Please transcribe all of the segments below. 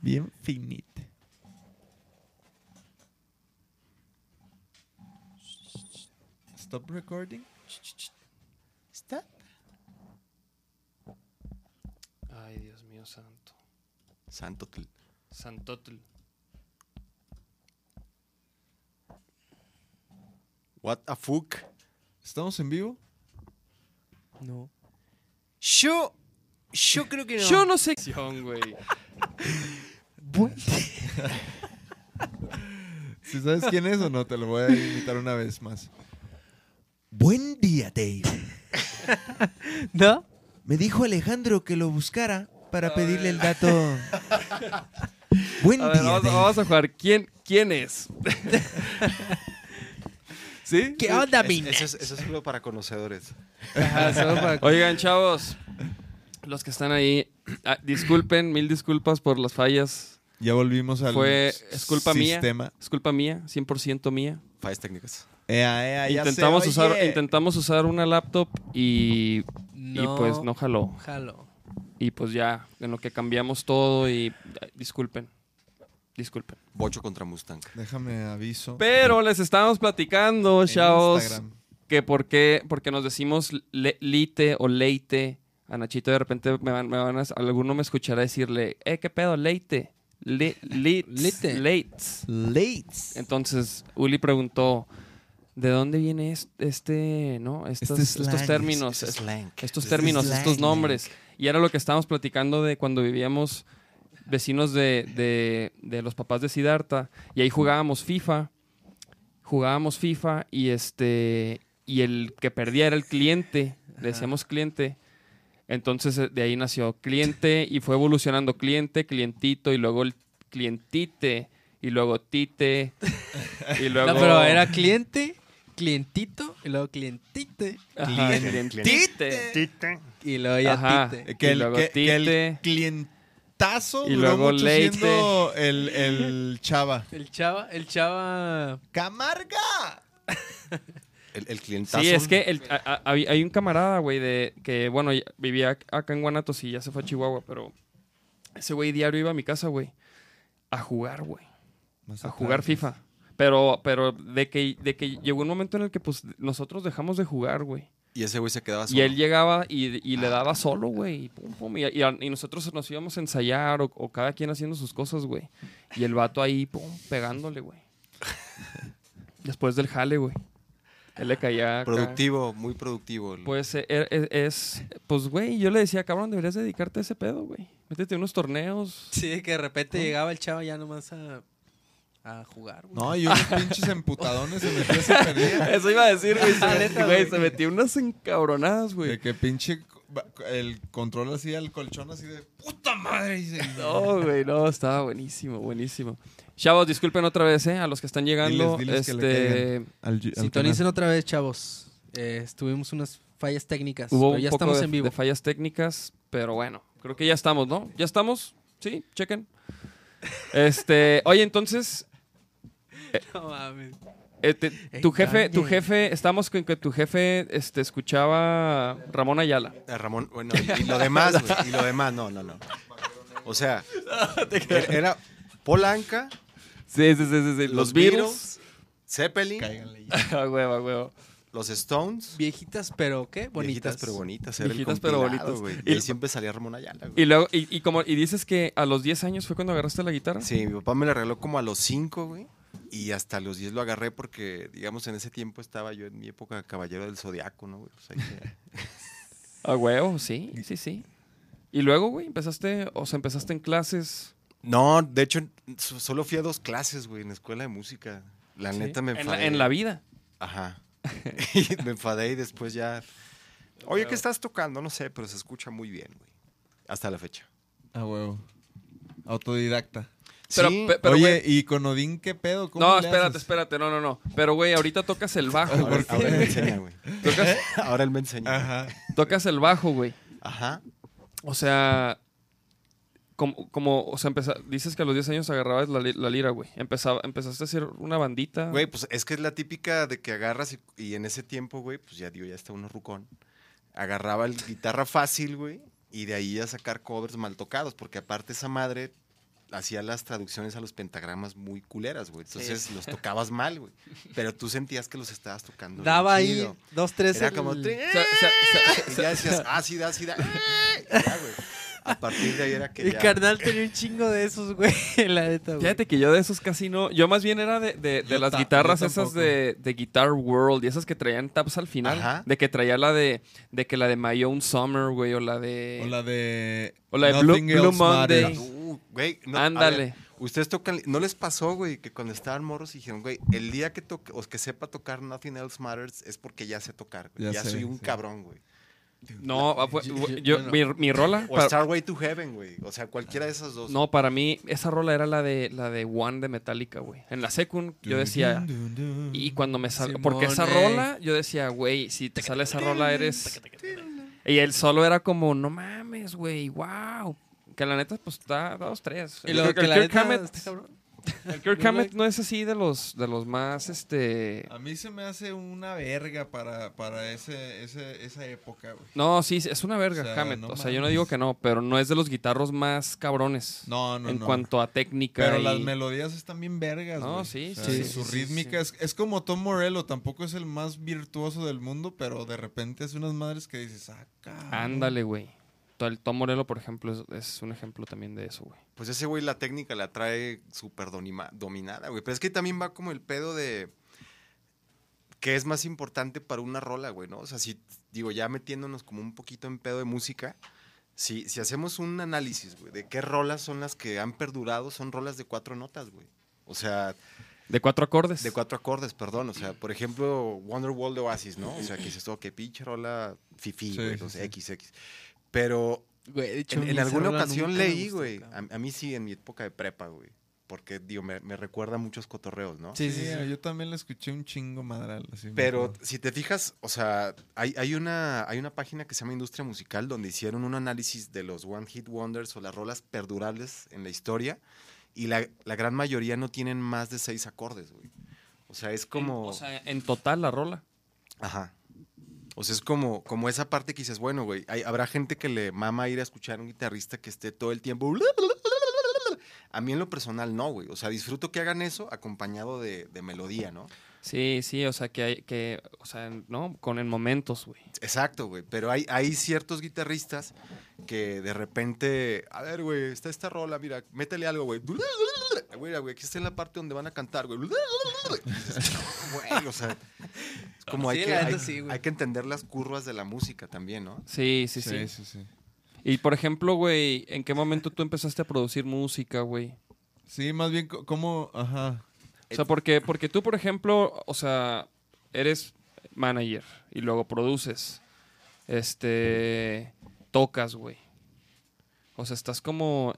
Bien finita. Stop recording. Stop. Ay, Dios mío santo. Santotl. Santotl. What a fuck. ¿Estamos en vivo? No. Yo. Yo creo que no. Yo no sé. güey. Si sabes quién es o no, te lo voy a invitar una vez más. Buen día, Dave. ¿No? Me dijo Alejandro que lo buscara para pedirle el dato. Buen A ver, día, vamos, Dave. vamos a jugar. ¿Quién, quién es? ¿Sí? ¿Qué onda, Es- eso, es, eso es solo para conocedores. Oigan, chavos, los que están ahí, ah, disculpen, mil disculpas por las fallas. Ya volvimos al Fue- es culpa mía. sistema. Es culpa mía, 100% mía. Fallas técnicas. Ea, ea, ya se Intentamos usar, oye. intentamos usar una laptop y, y No, pues no jaló. Jalo. Y pues ya, en lo que cambiamos todo y disculpen. Disculpen. Bocho contra Mustang. Déjame aviso. Pero les estábamos platicando, en chavos, Instagram. que por qué, porque nos decimos le- lite o leite. A Nachito de repente me van, me van a, alguno me escuchará decirle, eh, ¿qué pedo? Leite. Le, Lite. Lates. Lates. Entonces, Uli preguntó, ¿de dónde viene es- este, no? Estos, Este estos términos, Ese es- slang. estos Ese términos, estos nombres. Y era lo que estábamos platicando de cuando vivíamos vecinos de, de- de los papás de Siddhartha. Y ahí jugábamos FIFA. Jugábamos FIFA y este. Y el que perdía era el cliente. Le decíamos cliente. Entonces eh, de ahí nació cliente y fue evolucionando cliente, clientito y luego el clientite y luego tite y luego No, pero era cliente, clientito, y luego clientite, Ajá, clientite. y luego ya Ajá. tite. Que Y el, luego que, que el tite. clientazo Y duró luego mucho leite. siendo el, el chava. El chava, el chava... ¡Camarga! El, el clientazo. Sí, es que el- a- a- hay, un camarada, güey, de que, bueno, vivía acá en Guanatos y ya se fue a Chihuahua, pero ese güey diario iba a mi casa, güey, a jugar, güey, a jugar FIFA. Pero, pero de que, de que llegó un momento en el que, pues, nosotros dejamos de jugar, güey. Y ese güey se quedaba Y solo. él llegaba y, y le daba solo, güey. Y, pum, pum, y, y- y nosotros nos íbamos a ensayar o, o cada quien haciendo sus cosas, güey. Y el vato ahí, pum, pegándole, güey. Después del jale, güey. Él le caía. acá. Productivo, muy productivo. Pues eh, er- es, es- pues, güey, yo le decía, cabrón, deberías dedicarte a ese pedo, güey. Métete a unos torneos. Sí, que de repente llegaba el chava ya nomás a, a jugar, güey. No, y unos pinches emputadones se metió se perdía. Eso iba a decir, güey. Se, met- neta, güey, güey. se metió unas encabronadas, güey. De que pinche el control así al colchón así de puta madre. y se- No, güey, no, estaba buenísimo, buenísimo. Chavos, disculpen otra vez, ¿eh? A los que están llegando. Diles- diles este, al, al Sintonicen canal. otra vez, chavos. Eh, tuvimos unas fallas técnicas, hubo pero un ya poco estamos de, en vivo. de fallas técnicas, pero bueno, creo que ya estamos, ¿no? ¿Ya estamos? Sí, chequen. Este, oye, entonces, No mames. eh, te- tu jefe, tu jefe, estamos con que tu jefe este, escuchaba Ramón Ayala. Ramón, bueno, y, y lo demás, güey. Y lo demás, no, no, no. O sea, era, era Polanca, Sí, sí, sí, sí, sí. Los, los Beatles. Beatles, Zeppelin, Cáiganle. A huevo, a huevo. los Stones. Viejitas, pero ¿qué? Bonitas. Viejitas pero bonitas. Era Viejitas el pero compilado, bonitas. güey. Y- siempre salía Ramón Ayala, güey. Y luego, y, y como, y dices que a los 10 años fue cuando agarraste la guitarra. Sí, mi papá me la regaló como a los 5, güey. Y hasta los 10 lo agarré porque, digamos, en ese tiempo estaba yo en mi época caballero del zodiaco, ¿no, güey? Pues ahí que- A huevo, sí, sí, sí. Y luego, güey, empezaste, o sea, empezaste en clases. No, de hecho, so- solo fui a dos clases, güey, en la escuela de música. La ¿sí? neta me en enfadé. la, en la vida. Ajá. y me enfadé y después ya... Oye, ¿qué estás tocando? No sé, pero se escucha muy bien, güey. Hasta la fecha. A huevo. Autodidacta. Pero, Sí, pe- pero, Oye, ¿y con Odín qué pedo? ¿Cómo no, espérate, haces? espérate, no, no, no. Pero, güey, ahorita tocas el bajo. ahora, güey. ahora él me enseña, güey. Tocas, Ahora él me enseña. Ajá. tocas el bajo, güey. Ajá. O sea, como, como o sea, empeza- dices que a los 10 años agarrabas la, la lira, güey. Empezaba, empezaste a hacer una bandita. Güey, pues es que es la típica de que agarras y, y en ese tiempo, güey, pues ya dio, ya está uno rucón. Agarraba el guitarra fácil, güey, y de ahí a sacar covers mal tocados, porque aparte esa madre hacía las traducciones a los pentagramas muy culeras, güey. Entonces los tocabas mal, güey. Pero tú sentías que los estabas tocando. Daba ahí dos, tres. Era el- como... O sea, o sea, o sea, Y ya decías, ah, sí da, sí da. Y ya, güey. A partir de ahí era que Mi ya... carnal tenía un chingo de esos, güey. La neta, güey. Fíjate que yo de esos casi no. Yo más bien era de, de- las ta- guitarras esas de, de Guitar World y esas que traían taps al final. Ajá. De que traía la de. De que la de My Own Summer, güey. O la de. O la de. O la de Blue- Blue Monday. Uh, güey, no, Ándale. Ustedes tocan, ¿no les pasó, güey, que cuando estaban morros dijeron, güey, el día que toque, o que sepa tocar Nothing Else Matters es porque ya sé tocar, güey. Ya, Ya sé, soy un sí. cabrón, güey. No, ah, fue- Yo- mi, mi rola. O para- Starway to Heaven, güey. O sea, cualquiera de esas dos. no, para mí, esa rola era la de la de One de Metallica, güey. En la secund, yo decía. Y cuando me sale. Porque esa rola, yo decía, güey, si te sale esa rola, eres. Y el solo era como, no mames, güey, wow. Que la neta, pues está dos, tres. Y lo que el la neta Hammett- está cabrón. El Kirk Hammett no es así de los, de los más, este... A mí se me hace una verga para, para ese, ese, esa época, güey. No, sí, es una verga, O sea, Hammett. no o sea, yo no digo que no, pero no es de los guitarros más cabrones. No, no, en no. cuanto a técnica. Pero y- las melodías están bien vergas, No, güey. sí, O sea, sí, Su sí, sí, rítmica Es, es como Tom Morello, tampoco es el más virtuoso del mundo, pero de repente hace unas madres que dices, ah, cabrón. Ándale, güey. El Tom Morello, por ejemplo, es, es un ejemplo también de eso, güey. Pues ese güey la técnica la trae súper dominada, güey. Pero es que también va como el pedo de... ¿Qué es más importante para una rola, güey, no? O sea, si, digo, ya metiéndonos como un poquito en pedo de música, si, si hacemos un análisis, güey, de qué rolas son las que han perdurado, son rolas de cuatro notas, güey. O sea, De cuatro acordes. de cuatro acordes, perdón. O sea, por ejemplo, Wonderwall de Oasis, ¿no? O sea, que dices, oh, qué pinche rola fifi, Sí, güey, sí, los sí. XX. Pero Güey, de hecho, en, alguna ocasión leí, güey. A, mí sí, en mi época de prepa, güey. Porque, digo, me, me recuerda a muchos cotorreos, ¿no? Sí, sí, sí. yo también la escuché un chingo madral. así Pero si te fijas, o sea, hay, hay, una, hay una página que se llama Industria Musical donde hicieron un análisis de los One Hit Wonders o las rolas perdurables en la historia y la, la gran mayoría no tienen más de seis acordes, güey. O sea, es como... O sea, en total la rola. Ajá. O sea, es como, como esa parte que dices, bueno, güey, hay- habrá gente que le mama ir a escuchar a un guitarrista que esté todo el tiempo... A mí en lo personal no, güey. O sea, disfruto que hagan eso acompañado de, de melodía, ¿no? Sí, sí, o sea, que hay, que, o sea, ¿no? Con en momentos, güey. Exacto, güey. Pero hay, hay ciertos guitarristas que de repente, a ver, güey, está esta rola, mira, métele algo, güey. Güey, güey, aquí está en la parte donde van a cantar, güey. O sea, es como hay, que, hay, sí, que entender las curvas de la música también, ¿no? Sí, sí, sí. sí, sí, sí. Y por ejemplo, güey, ¿en qué momento tú empezaste a producir música, güey? Sí, más bien, co- como, ajá. O sea, porque, porque tú, por ejemplo, o sea, eres manager y luego produces, este, tocas, güey. O sea, estás como,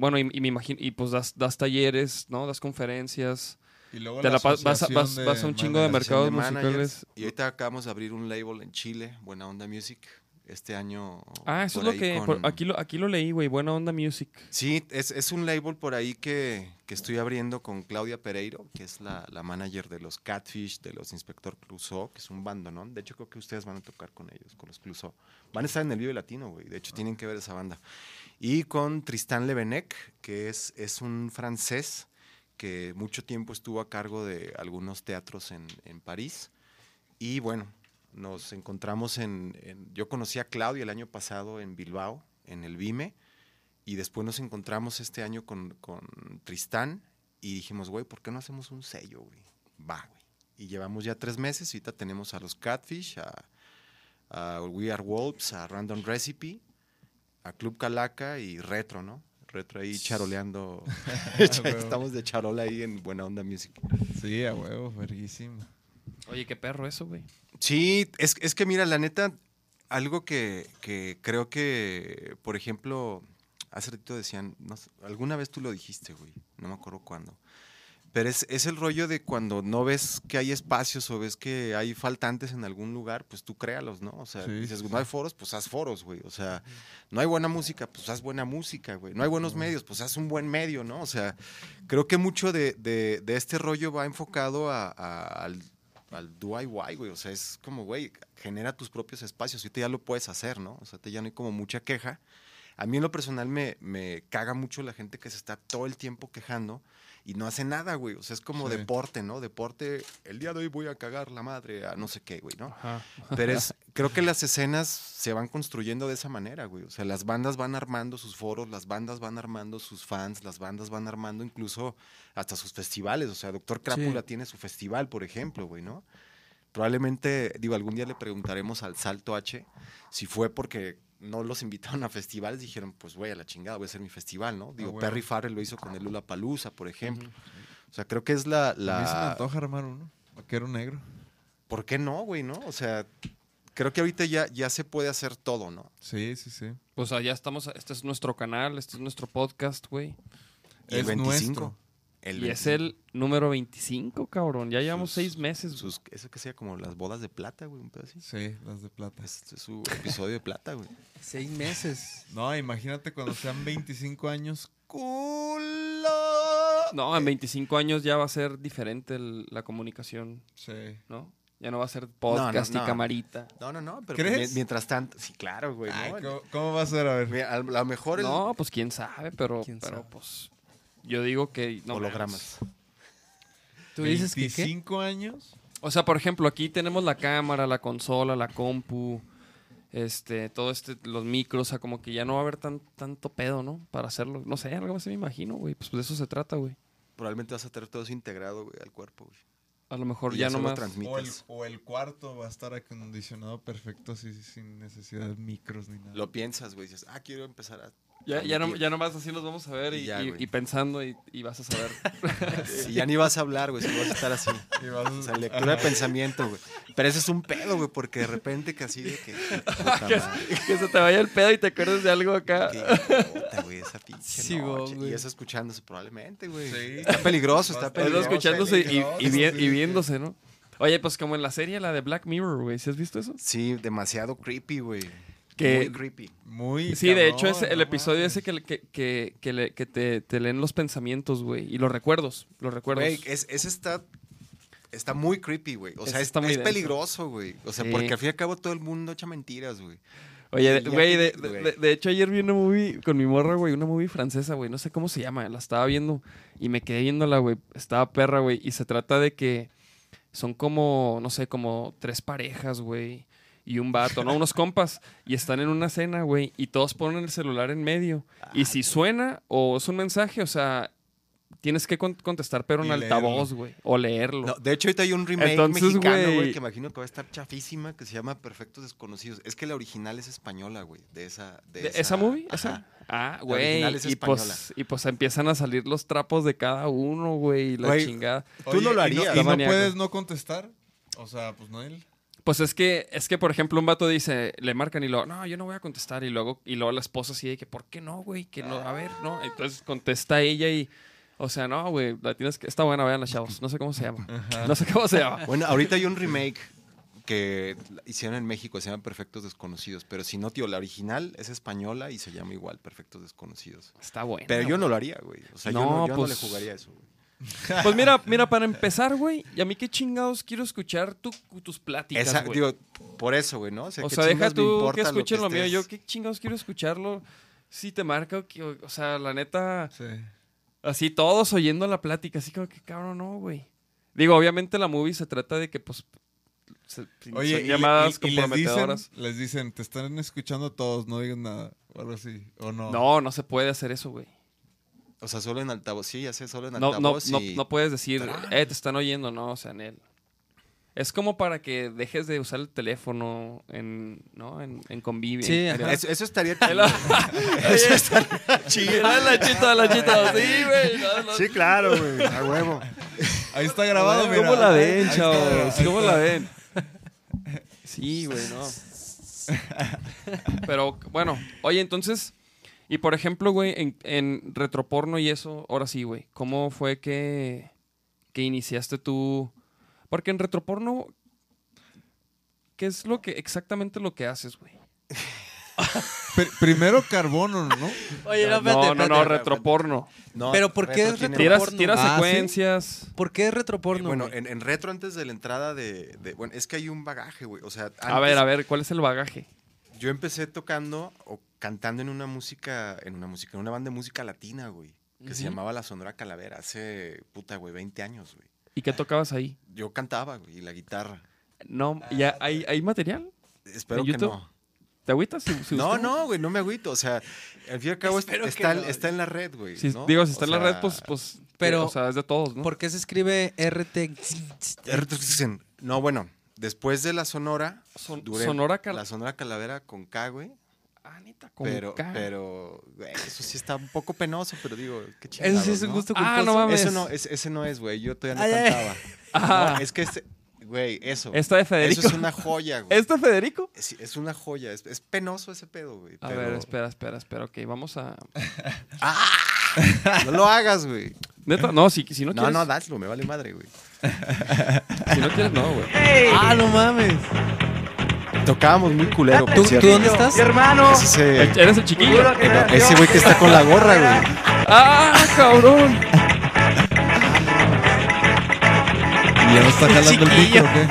bueno, y, y me imagino, y pues das, das talleres, ¿no? Das conferencias. Y luego Te la la pas- vas vas- vas a un chingo de mercados de managers. musicales. Y ahorita acabamos de abrir un label en Chile, Buena Onda Music, este año. Ah, eso es lo que, con- por- aquí, lo, aquí lo leí, güey, Buena Onda Music. Sí, es, es un label por ahí que, que estoy abriendo con Claudia Pereiro, que es la, la manager de los Catfish, de los Inspector Clouseau, que es un bando, ¿no? De hecho, creo que ustedes van a tocar con ellos, con los Clouseau. Van a estar en el Vive Latino, güey. De hecho, tienen que ver esa banda. Y con Tristan Levenec, que es, es un francés que mucho tiempo estuvo a cargo de algunos teatros en, en París. Y bueno, nos encontramos en, en- Yo conocí a Claudia el año pasado en Bilbao, en el Vime. Y después nos encontramos este año con, con Tristán y dijimos, güey, ¿por qué no hacemos un sello, güey? Va, güey. Y llevamos ya tres meses ahorita tenemos a los Catfish, a, a We Are Wolves, a Random Recipe, a Club Calaca y Retro, ¿no? Retro ahí charoleando. Estamos de charola ahí en Buena Onda Music. Sí, a huevo, verguísima. Oye, qué perro eso, güey. Sí, es, es que mira, la neta, algo que, que creo que, por ejemplo, hace ratito decían, no sé, alguna vez tú lo dijiste, güey, no me acuerdo cuándo. Pero es, es el rollo de cuando no ves que hay espacios o ves que hay faltantes en algún lugar, pues tú créalos, ¿no? O sea, Sí, dices, sí, no hay foros, pues haz foros, güey. O sea, no hay buena música, pues haz buena música, güey. No hay buenos medios, pues haz un buen medio, ¿no? O sea, creo que mucho de, de- de este rollo va enfocado a- a- al, al DIY, güey. O sea, es como, güey, genera tus propios espacios. Ahorita ya lo puedes hacer, ¿no? O sea, te ya no hay como mucha queja. A mí en lo personal me, me caga mucho la gente que se está todo el tiempo quejando y no hace nada, güey. O sea, es como Sí. deporte, ¿no? Deporte, el día de hoy voy a cagar la madre a no sé qué, güey, ¿no? Ajá. Pero es, creo que las escenas se van construyendo de esa manera, güey. O sea, las bandas van armando sus foros, las bandas van armando sus fans, las bandas van armando incluso hasta sus festivales. O sea, Doctor Crápula tiene su festival, por ejemplo, güey, ¿no? Probablemente, digo, algún día le preguntaremos al Salto H si fue porque no los invitaron a festivales, dijeron, pues güey, a la chingada, voy a hacer mi festival, ¿no? Digo, huevo. Perry Farrell lo hizo con el Lula Palusa, por ejemplo. O sea, creo que es la... A mí se me la... antoja armar uno. Vaquero negro. ¿Por qué no, güey, no? O sea, creo que ahorita ya, ya se puede hacer todo, ¿no? Sí, sí, sí. Pues allá estamos, este es nuestro canal, este es nuestro podcast, güey. Es 25. nuestro. El Y es 25. el número 25, cabrón. Ya llevamos Sus- seis meses. güey. Sus, eso que sea como las bodas de plata, güey, un pedo así. Sí, las de plata. Es, es su episodio de plata, güey. Seis meses. No, imagínate cuando sean 25 años. ¡Culo! No, en 25 años ya va a ser diferente el- la comunicación, Sí. ¿no? Ya no va a ser podcast no. y camarita. No, no, no, pero ¿Crees? mi- mientras tanto, sí, claro, güey. Ay, ¿no? ¿cómo, cómo va a ser? A ver. Mira, a lo mejor el No, pues quién sabe, pero, ¿Quién pero sabe? pues yo digo que no hologramas. ¿Tú dices que qué? 25 años. O sea, por ejemplo, aquí tenemos la cámara, la consola, la compu, este, todo este, los micros, o sea, como que ya no va a haber tan, tanto pedo, ¿no? Para hacerlo. No sé, algo así me imagino, güey. Pues de eso se trata, güey. Probablemente vas a tener todo eso integrado, güey, al cuerpo, güey. A lo mejor Y ya no más. transmites. O el, o el cuarto va a estar acondicionado perfecto así, sin necesidad de micros ni nada. Lo piensas, güey, dices, ah, quiero empezar a... Ya, ya, no, ya nomás así nos vamos a ver y, Y ya, y- y pensando y, y vas a saber. Y ya ni vas a hablar, güey, si vas a estar así. Vas a- O sea, lectura de pensamiento, güey. Pero ese es un pedo, güey, porque de repente que así de que... madre, que se te vaya el pedo y te acuerdes de algo acá. que, puta, güey, esa pinche Sí, noche. güey. Y eso escuchándose probablemente, güey. Sí. Está peligroso, está Bastante. Eso peligroso. escuchándose y, y, peligroso, vi- y sí. viéndose, ¿no? Oye, pues como en la serie, la de Black Mirror, güey. ¿Sí has visto eso? Sí, demasiado creepy, güey. Que- Muy creepy. Muy Sí, de hecho, es el no episodio mames. ese que, que, que, que le- que te, te leen los pensamientos, güey. Y los recuerdos, los recuerdos. Güey, es, ese está, está muy creepy, güey. O sea, es, está muy es peligroso, güey. O sea, Sí. porque al fin y al cabo todo el mundo echa mentiras, güey. Oye, güey, de, de- de hecho ayer vi una movie con mi morra, güey, una movie francesa, güey, no sé cómo se llama, la estaba viendo y me quedé viéndola, güey, estaba perra, güey, y se trata de que son como, no sé, como tres parejas, güey, y un vato, ¿no? Unos compas, y están en una cena, güey, y todos ponen el celular en medio, y si suena o es un mensaje, o sea, tienes que con- contestar, pero en Y altavoz, güey, o leerlo. No, de hecho, ahorita hay un remake Entonces, mexicano, güey- güey, que imagino que va a estar chafísima, que se llama Perfectos Desconocidos. Es que la original es española, güey, de esa... De ¿De ¿Esa movie? Ajá. ¿Esa? Ah, güey. es Y pues, y pues empiezan a salir los trapos de cada uno, güey. y La chingada. Tú no lo ¿y harías. ¿Y no, Maníaco. puedes no contestar? O sea, pues no él. Pues es que, es que, por ejemplo, un vato dice, le marcan y luego, no, yo no voy a contestar. Y luego, y luego la esposa así de que, ¿por qué no, güey? Que no, a ver, no. Entonces contesta ella y, o sea, no, güey, la tienes que, está buena, vean las chavos. No sé cómo se llama. No sé cómo se llama. Bueno, ahorita hay un remake que hicieron en México, se llama Perfectos Desconocidos. Pero si no, tío, la original es española y se llama igual Perfectos Desconocidos. Está bueno. Pero yo no lo haría, güey. O sea, yo, No, no, yo no le pues- jugaría eso, güey. Pues mira, mira, para empezar, güey, y a mí qué chingados quiero escuchar tu- tus pláticas, Esa- güey. digo, por eso, güey, ¿no? O ¿qué sea, deja tú que lo escuchen lo, mío. Yo qué chingados quiero escucharlo. Si te marca, o que- o sea, la neta, Sí. así todos oyendo la plática, así como que cabrón, no, güey. Digo, obviamente la movie se trata de que, pues, se- Oye, son y, llamadas y- y les, dicen, comprometedoras. les dicen, te están escuchando todos, no digan nada. O algo así. O no. No, no se puede hacer eso, güey. O sea, solo en altavoz. Sí, ya sé, solo en No, altavoz. no, y- no puedes decir, eh, te están oyendo, no, o sea, en él. Es como para que dejes de usar el teléfono en, ¿no? En, en convivio. Sí. Eso, eso estaría Eso Eso estaría chido. La chita, la chita. Sí, güey. no, no. Sí, claro, güey. A huevo. Ahí está grabado, mira. ¿Cómo la ven, chavos? ¿Cómo la ven? Sí, güey, no. Pero bueno, oye, entonces, y por ejemplo, güey, en, en retroporno y eso, ahora sí, güey, ¿cómo fue que, que iniciaste tú? Porque en retroporno, ¿qué es lo que exactamente lo que haces, güey? Pr- primero carbono, ¿no? Oye, no, No, espérate, no, no, espérate. retroporno. No, Pero ¿por qué retro es Retroporno. tiras Ah, ¿sí? secuencias. ¿Por qué retroporno? Bueno, en, en retro antes de la entrada de, de- Bueno, es que hay un bagaje, güey. O sea, A ver, a ver, ¿cuál es el bagaje? Yo empecé tocando o cantando en una música, en una música, en una banda de música latina, güey, que se llamaba La Sonora Calavera, hace, puta, güey, 20 años, güey. ¿Y qué tocabas ahí? Yo cantaba, güey, y la guitarra. No, ¿ya hay, hay material? Espero ¿En que YouTube? no. ¿Te agüitas? si- si No, no, güey, no me agüito. O sea, al fin y al cabo está, no. está en la red, güey. Si- ¿no? Digo, si O está en la red, pues, pues, Pero- o sea, es de todos, ¿no? ¿Por qué se escribe RT? No, bueno, después de la Sonora, Son- duré Sonora Cal- la Sonora Calavera con K, güey. Ah, neta, con Pero, K. pero, güey, eso sí está un poco penoso, pero digo, qué Eso chingados, sí es un ¿no? gusto Ah, culposo. no mames. Eso no, es- ese no es, güey. Yo todavía no Ay, ay. cantaba. Ah. No, es que este, güey, eso. Esta de Federico. Eso es una joya, güey. ¿Este Federico? Es, es una joya. Es, es penoso ese pedo, güey. A pero- ver, espera, espera, espera. Ok, vamos a... No lo hagas, güey. Neta, no, si, si no No, quieres... no, dáselo, me vale madre, güey. Si no quieres, no, güey. Ah, no mames. Tocábamos muy culero, por ¿Tú, cierto. tú dónde estás? Es ese, El- Eres el chiquillo. no, ese güey que está con la gorra, güey. ¡Ah, cabrón! ¿Y ya no está jalando el micro o qué?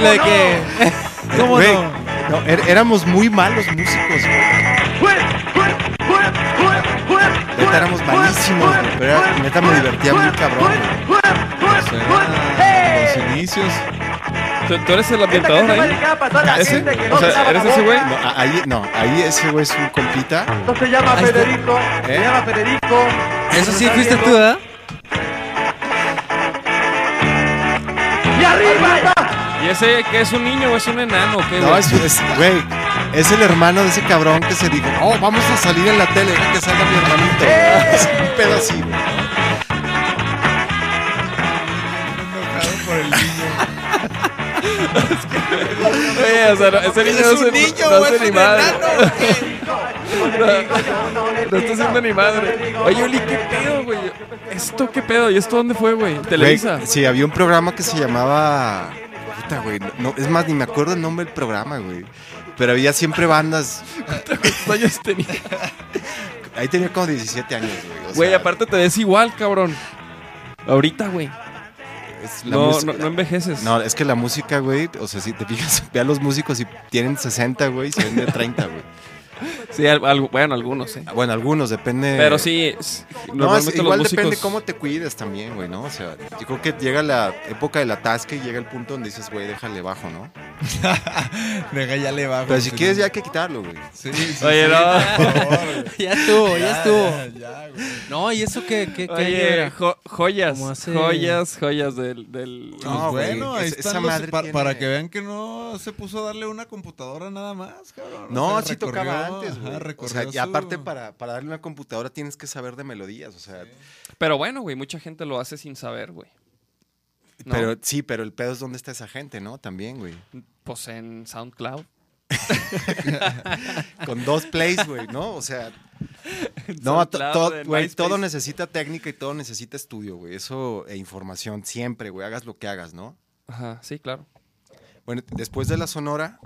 Lo de que... ¿Cómo Güey, no? no, er- éramos muy malos músicos, güey. Neta, éramos malísimos, güey, Pero era- neta me divertía muy cabrón. Pues los inicios. ¿Tú, tú eres el ambientador ahí? ¿Ese? O sea, ¿eres ese güey? No, ahí, no, ahí ese güey es un compita. se llama. Federico, se ¿Eh? llama Federico. Eso sí fuiste tú, ¿verdad? ¡Y arriba! ¿Y ese que es un niño o es un enano? o ¿Qué, No, es- güey, es el hermano de ese cabrón que se dijo, oh, vamos a salir en la tele, que salga mi hermanito. Es un pedo así, güey. Enojado por el niño. Oye, o sea, no, ese niño no se, no hace ni madre. No, no está haciendo ni madre. Oye, Uli, ¿qué pedo, güey? ¿Esto qué pedo? ¿Y esto dónde fue, güey? ¿Televisa? Güey, sí, había un programa que se llamaba. Puta, güey. No, es más, ni me acuerdo el nombre del programa, güey. Pero había siempre bandas. ¿Cuántos años tenía? Ahí tenía como 17 años, güey. Güey, aparte te ves igual, cabrón. Ahorita, güey. No, no, no envejeces. No, es que la música, güey, o sea, si te fijas, ve a los músicos y tienen 60, güey, se ven de 30, güey. Sí, al- bueno, algunos, sí. Bueno, algunos, depende. Pero sí, No, es- igual los músicos... depende cómo te cuides también, güey, ¿no? O sea, yo creo que llega la época del atasque y llega el punto donde dices, güey, déjale bajo, ¿no? Deja ya le bajo. Pero si no- quieres ya hay que quitarlo, güey. Sí, sí, Oye, sí, no. por favor, güey. Ya estuvo, ya estuvo. Ya, ya, güey. No, ¿y eso qué, qué, qué año Oye, era? jo- joyas, hace- joyas, joyas del... del... Pues No, güey, bueno, ahí es- están esa los- madre pa- tiene- para que vean que no se puso a darle una computadora nada más, cabrón. O No, sea, sí tocaba antes, ajá, güey. O sea, y su- aparte para, para darle una computadora tienes que saber de melodías, o sea, Pero bueno, güey, mucha gente lo hace sin saber, güey. ¿No? pero sí, pero el pedo es dónde está esa gente, ¿no? También, güey. Pues en SoundCloud. Con dos plays, güey, ¿no? O sea, no, to- güey, todo necesita técnica y todo necesita estudio, güey. Eso e información siempre, güey, hagas lo que hagas, ¿no? Ajá, sí, claro. Bueno, después de la Sonora,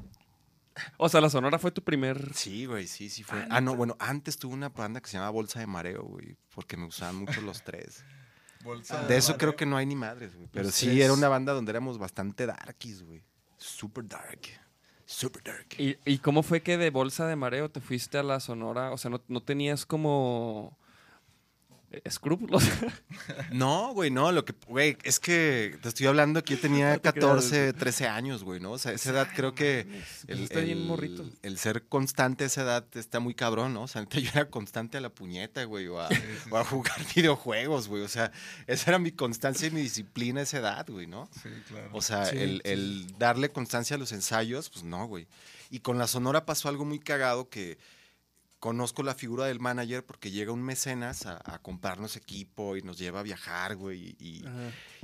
O sea, la Sonora fue tu primer... sí, güey, sí, sí fue. Ah, no, bueno, antes tuve una banda que se llamaba Bolsa de Mareo, güey, porque me usaban mucho los tres. Bolsa De eso creo que no hay ni madres, güey. Pero sí, era una banda donde éramos bastante darkies, güey. Super dark. Super dark. ¿Y, y cómo fue que de Bolsa de Mareo te fuiste a la Sonora? O sea, no, no tenías como... escrúpulos. No, güey, no, lo que, güey, es que te estoy hablando que yo tenía No te creas, 14, 13 años, güey, ¿no? O sea, esa edad creo que Pues morrito. el ser constante a esa edad está muy cabrón, ¿no? O sea, yo era constante a la puñeta, güey, o a, o a jugar videojuegos, güey. O sea, esa era mi constancia y mi disciplina a esa edad, güey, ¿no? Sí, claro. O sea, Sí, el, sí. el darle constancia a los ensayos, pues no, güey. Y con la Sonora pasó algo muy cagado que conozco la figura del manager porque llega un mecenas a, a comprarnos equipo y nos lleva a viajar, güey. Y,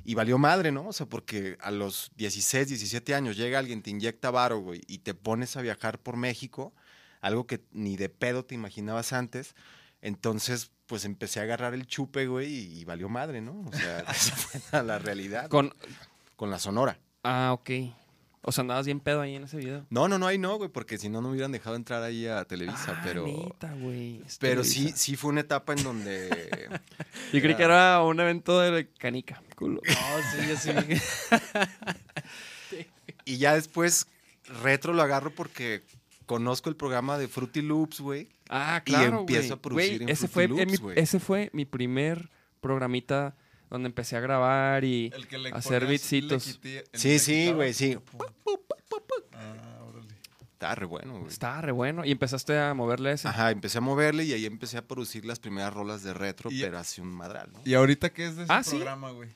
y valió madre, ¿no? O sea, porque a los 16, 17 años llega alguien, te inyecta varo, güey, y te pones a viajar por México, algo que ni de pedo te imaginabas antes. Entonces, pues empecé a agarrar el chupe, güey, y, y valió madre, ¿no? O sea, esa fue la, la realidad. Con... con la Sonora. Ah, ok. O sea, andabas bien pedo ahí en ese video. No, no, no, ahí no, güey, porque si no, no me hubieran dejado entrar ahí a Televisa, Ah, pero... neta, güey. Pero sí, Televisa. sí fue una etapa en donde... Yo creí que era un evento de canica. Culo. No, sí, sí. y ya después, retro lo agarro porque conozco el programa de Fruity Loops, güey. Ah, Y claro, empiezo güey. a producir Güey, en ese Fruity fue, Loops, mi, güey. ese fue mi primer programita donde empecé a grabar y El que le hacer quité- Sí, sí, güey, sí. Ah, órale. Estaba re bueno, güey. Estaba re bueno. Y empezaste a moverle ese. Ajá, empecé a moverle y ahí empecé a producir las primeras rolas de retro, Y- pero así un madral, ¿no? ¿Y ahorita qué es de ese Ah, ¿sí? programa, güey?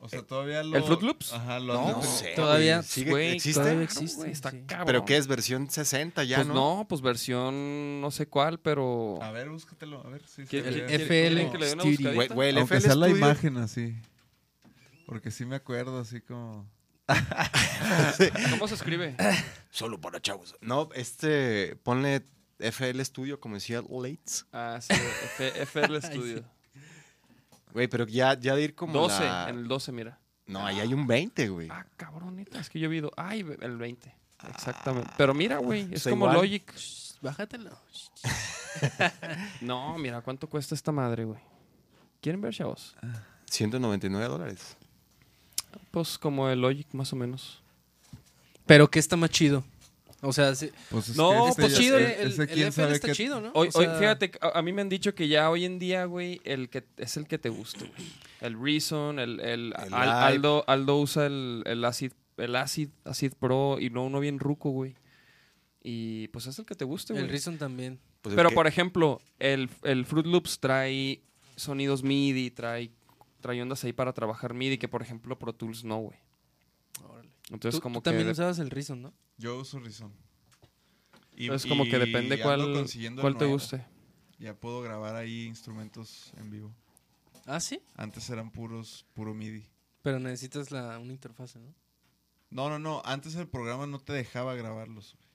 O sea, todavía lo... ¿El Fruit Loops? Ajá, lo No, No sé, Todavía. ¿Sigue- Güey, ¿Existe? todavía Claro, existe, güey, está sí. cabrón. ¿Pero qué es? ¿Versión 60 ya, Pues no? no, pues versión no sé cuál, pero... A ver, búscatelo, a ver. Sí, ¿Quiere- estaría- quiere- FL que le dé una Studio. buscadita? Güey, güey, el Aunque FL sea la Studio- imagen así. Porque sí me acuerdo así como... ¿Cómo se escribe? Solo para chavos. No, este, ponle FL Studio, como decía Lates. Ah, sí, F- FL Studio. Güey, pero ya, ya de ir como 12, la- en el 12, mira. No, ahí hay un 20, güey. Ah, cabronita, es que yo he visto... Ay, el 20. Exactamente. Pero mira, güey, es como igual. Logic. Shh, Bájatelo. No, mira, ¿cuánto cuesta esta madre, güey? ¿Quieren ver, chavos? 199 dólares. Pues como el Logic, más o menos. Pero ¿qué está más chido? O sea, sí- Pues es No, que este pues ya- chido, el, el, el FL está qué- chido, ¿no? Hoy, O hoy, sea, fíjate, a, a mí me han dicho que ya hoy en día, güey, el que es el que te guste, güey. El Reason, el, el, El Al-. Aldo, Aldo usa el, el Acid, el Acid, Acid Pro y no uno bien ruco, güey. Y pues es el que te guste, El güey. Reason también. Pues el Pero que- por ejemplo, el, el Fruit Loops trae sonidos MIDI, trae, trae ondas ahí para trabajar MIDI, que por ejemplo Pro Tools no, güey. Entonces Tú- como tú que... también de- usabas el Reason, ¿no? Yo uso Rizón. Y- entonces como que depende cuál, cuál te guste. Ya puedo grabar ahí instrumentos en vivo. Ah, sí. Antes eran puros, puro MIDI. Pero necesitas la, una interfase, ¿no? No, no, no. Antes el programa no te dejaba grabarlos. güey.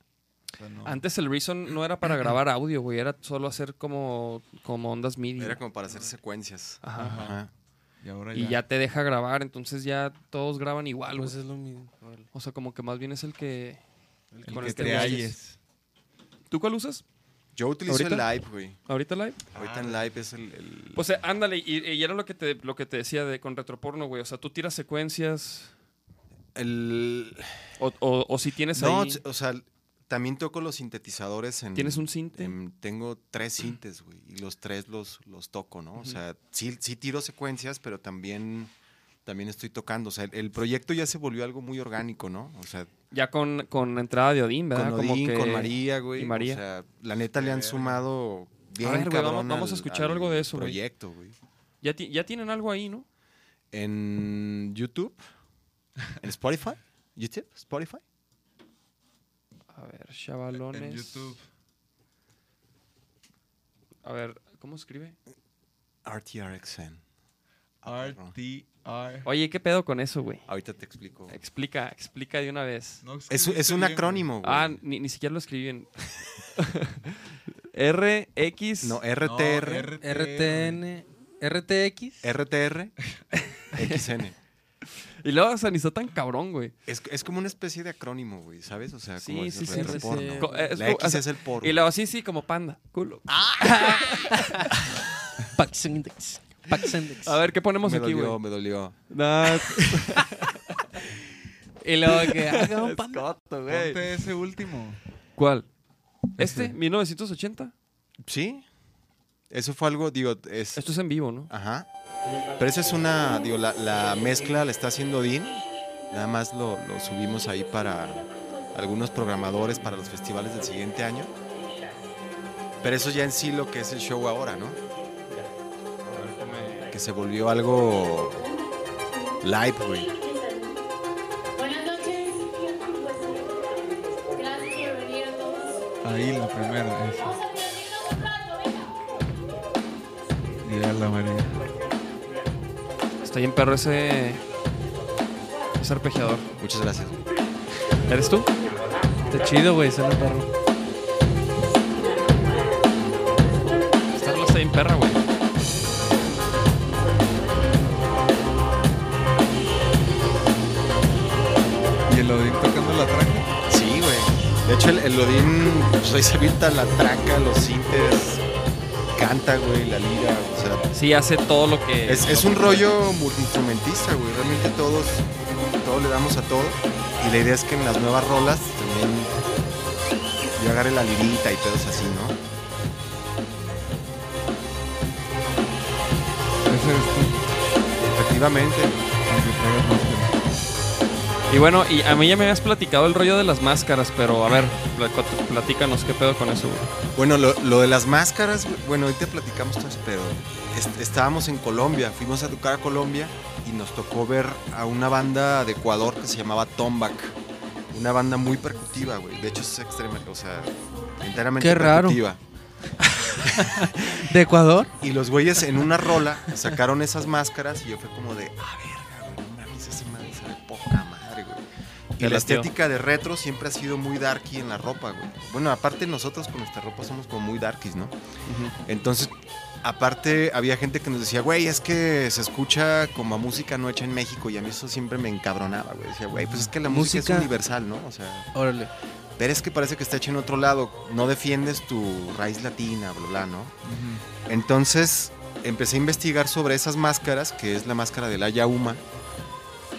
O sea, no. Antes el Reason no era para grabar audio, güey, era solo hacer como, como ondas MIDI. Era como para hacer secuencias. Ajá. Ajá. Y ahora Y ya te deja grabar, entonces ya todos graban igual, güey. Pues es lo mismo. O sea, como que más bien es el que... El con que el que te te halles. ¿Tú cuál usas? Yo utilizo ¿Ahorita? el live, güey. ¿Ahorita live? Ahorita en live es el... el- Pues eh, ándale, y, y era lo que te, lo que te decía de con retroporno, güey. O sea, tú tiras secuencias el- o, o, o si tienes No, ahí... o sea, también toco los sintetizadores en... ¿Tienes un cinte? en- tengo tres sintes, güey. Y los tres los, los toco, ¿no? O sea, sí, sí tiro secuencias, pero también... También estoy tocando. O sea, el, el proyecto ya se volvió algo muy orgánico, ¿no? O sea, Ya con, con entrada de Odín, ¿verdad? con Como Odín, que- con María, güey. y María. O sea, la neta le han sumado bien ver, güey, cabrón vamos- vamos a escuchar al algo de eso, güey. proyecto, güey. Ya, ya tienen algo ahí, ¿no? En YouTube, en Spotify, YouTube, Spotify. A ver, chavalones. En YouTube. A ver, ¿cómo escribe? RTRXN. RTR. Oye, ¿qué pedo con eso, güey? Ahorita te explico. Explica, explica de una vez. No, Es, un bien, acrónimo, güey. Ah, ni, ni siquiera lo escribí bien. R, X. no, güey. No, RTR, RTN, RTX. RTR, XN. Y luego, está tan cabrón, güey. Es, es como una especie de acrónimo, güey, ¿sabes? O sea, Sí, como sí, el sí, retroporno. sí, sí. Co- es La X o sea, es el porno. Y luego, sí, sí, como panda. Culo. Pax Index. Pax Index. A ver, ¿qué ponemos me aquí, dolió, güey? me dolió. Nah, Y luego que haga un panda. Ponte ese último. ¿Cuál? ¿Este? ¿1980? Sí, eso fue algo, digo, es... Esto es en vivo, ¿no? Ajá. Pero esa es una, digo, la, la mezcla la está haciendo Dean. Nada más lo, lo subimos ahí para algunos programadores para los festivales del siguiente año. Pero eso ya en sí lo que es el show ahora, ¿no? Que se volvió algo live, güey. Buenas noches. Gracias por venir a todos. Ahí la primera. Esa. Vamos a la María. Está bien perro ese... Ese arpegiador. Muchas gracias. ¿Eres tú? Está chido, güey. Suena perro. Esta rola está bien perra, güey. Y el Odín tocando la traca. Sí, güey. De hecho, el, el Odín, pues ahí se avienta la traca, los sintes, canta, güey, la lira, Sí, hace todo lo que... Es, es un rollo multiinstrumentista, güey. Realmente todos, todos le damos a todo. Y la idea es que en las nuevas rolas también yo agarré la lirita y pedos así, ¿no? Efectivamente. Y bueno, y a mí ya me habías platicado el rollo de las máscaras, pero a ver, pl- platícanos qué pedo con eso, güey. Bueno, lo, lo de las máscaras, bueno, ahorita platicamos todo eso, pero est- estábamos en Colombia, fuimos a tocar a Colombia y nos tocó ver a una banda de Ecuador que se llamaba Tomback. Una banda muy percutiva, güey. De hecho es extrema, o sea, enteramente Qué raro. percutiva. ¿De Ecuador? Y los güeyes en una rola sacaron esas máscaras y yo fue como de, ah, verga, La latió. estética de retro siempre ha sido muy darky en la ropa, güey. Bueno, aparte nosotros con nuestra ropa somos como muy darkies, ¿no? Entonces, aparte había gente que nos decía, güey, es que se escucha como a música no hecha en México y a mí eso siempre me encabronaba, güey. Decía, güey, pues es que la música, Música- es universal, ¿no? O sea, Órale. pero es que parece que está hecha en otro lado, no defiendes tu raíz latina, bla, bla, ¿no? Entonces empecé a investigar sobre esas máscaras, que es la máscara del Ayauma,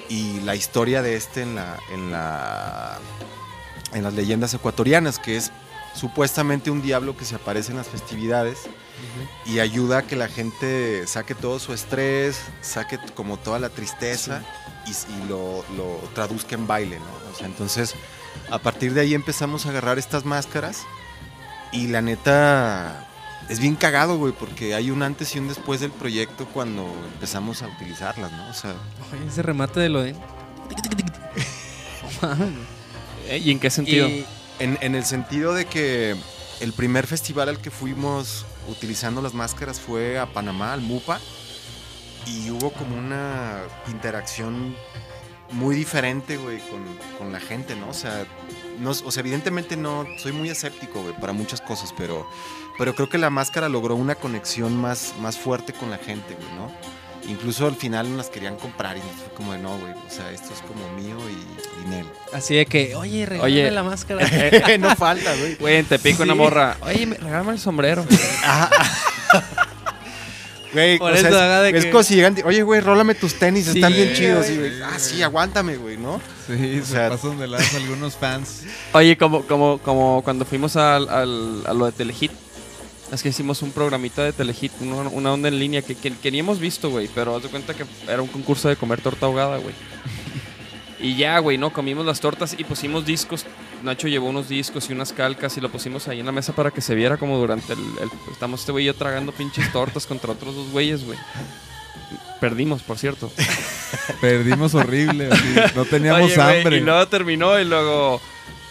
y la historia de este en, la, en, la, en las leyendas ecuatorianas, que es supuestamente un diablo que se aparece en las festividades y ayuda a que la gente saque todo su estrés, saque como toda la tristeza y, lo, lo traduzca en baile, ¿no? O sea, entonces a partir de ahí empezamos a agarrar estas máscaras y la neta es bien cagado, güey, porque hay un antes y un después del proyecto cuando empezamos a utilizarlas, ¿no? O sea, Oye, ese remate de lo de. Eh, ¿Y en qué sentido? Y- en, en el sentido de que el primer festival al que fuimos utilizando las máscaras fue a Panamá, al MUPA, y hubo como una interacción muy diferente, güey, con, con la gente, ¿no? O sea, no, o sea, evidentemente no, soy muy escéptico, güey, para muchas cosas, pero, pero creo que la máscara logró una conexión más, más fuerte con la gente, güey, ¿no? Incluso al final nos las querían comprar y fue como de no, güey, o sea, esto es como mío y, y Nel. Así de que, oye, regálame Oye. la máscara. no falta, güey. Güey, en Tepico una morra. Oye, me- regálame el sombrero. Güey, Por o sea, eso es, haga de es que- como si llegan, oye, güey, rólame tus tenis, Sí, están bien chidos. Y, güey. güey, ah, sí, aguántame, güey, ¿no? Sí, O se sea- pasan de lanza algunos fans. Oye, como, como, como cuando fuimos al, al- a lo de Telehit. Es que hicimos un programita de Telehit, una, onda en línea que, que, que ni hemos visto, güey. Pero haz de cuenta que era un concurso de comer torta ahogada, güey. Y ya, güey, ¿no? Comimos las tortas y pusimos discos. Nacho llevó unos discos y unas calcas y lo pusimos ahí en la mesa para que se viera como durante el... el- estamos este güey y yo tragando pinches tortas contra otros dos güeyes, güey. Perdimos, por cierto. Perdimos horrible, así, no teníamos Oye, hambre. y luego terminó y luego.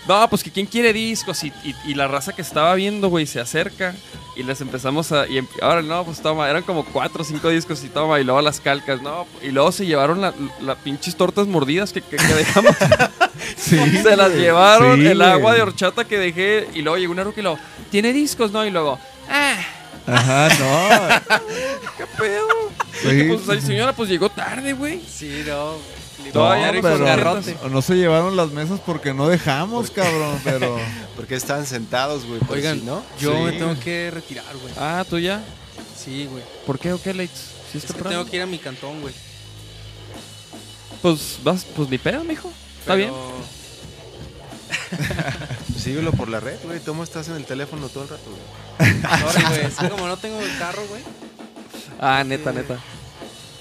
No, pues que quién quiere discos. Y, y- y la raza que estaba viendo, güey, se acerca. Y les empezamos a. Y em- ahora no, pues toma. Eran como cuatro o cinco discos y toma. Y luego las calcas, no. Y luego se llevaron las la pinches tortas mordidas que, que- que dejamos. Sí, se las güey. llevaron. Sí, el güey. agua de horchata que dejé. Y luego llegó una ruca y luego. ¿Tiene discos? No. Y luego. Ah, Ajá, no. qué pedo. Sí. Pues, señora, pues llegó tarde, güey. Sí, no. No, pero no, se llevaron las mesas porque no dejamos, cabrón, pero... Porque estaban sentados, güey. Oigan, sí, ¿no? yo Sí. me tengo que retirar, güey. Ah, tú ya. Sí, güey. ¿Por qué o qué, Leitz? ¿Sí Es que tengo que ir a mi cantón, güey. Pues vas, pues ni pedo, mijo. Está bien. Síguelo por la red, güey. ¿Cómo estás en el teléfono todo el rato, güey? Sorry, güey. Es que como no tengo el carro, güey. Ah, neta, neta.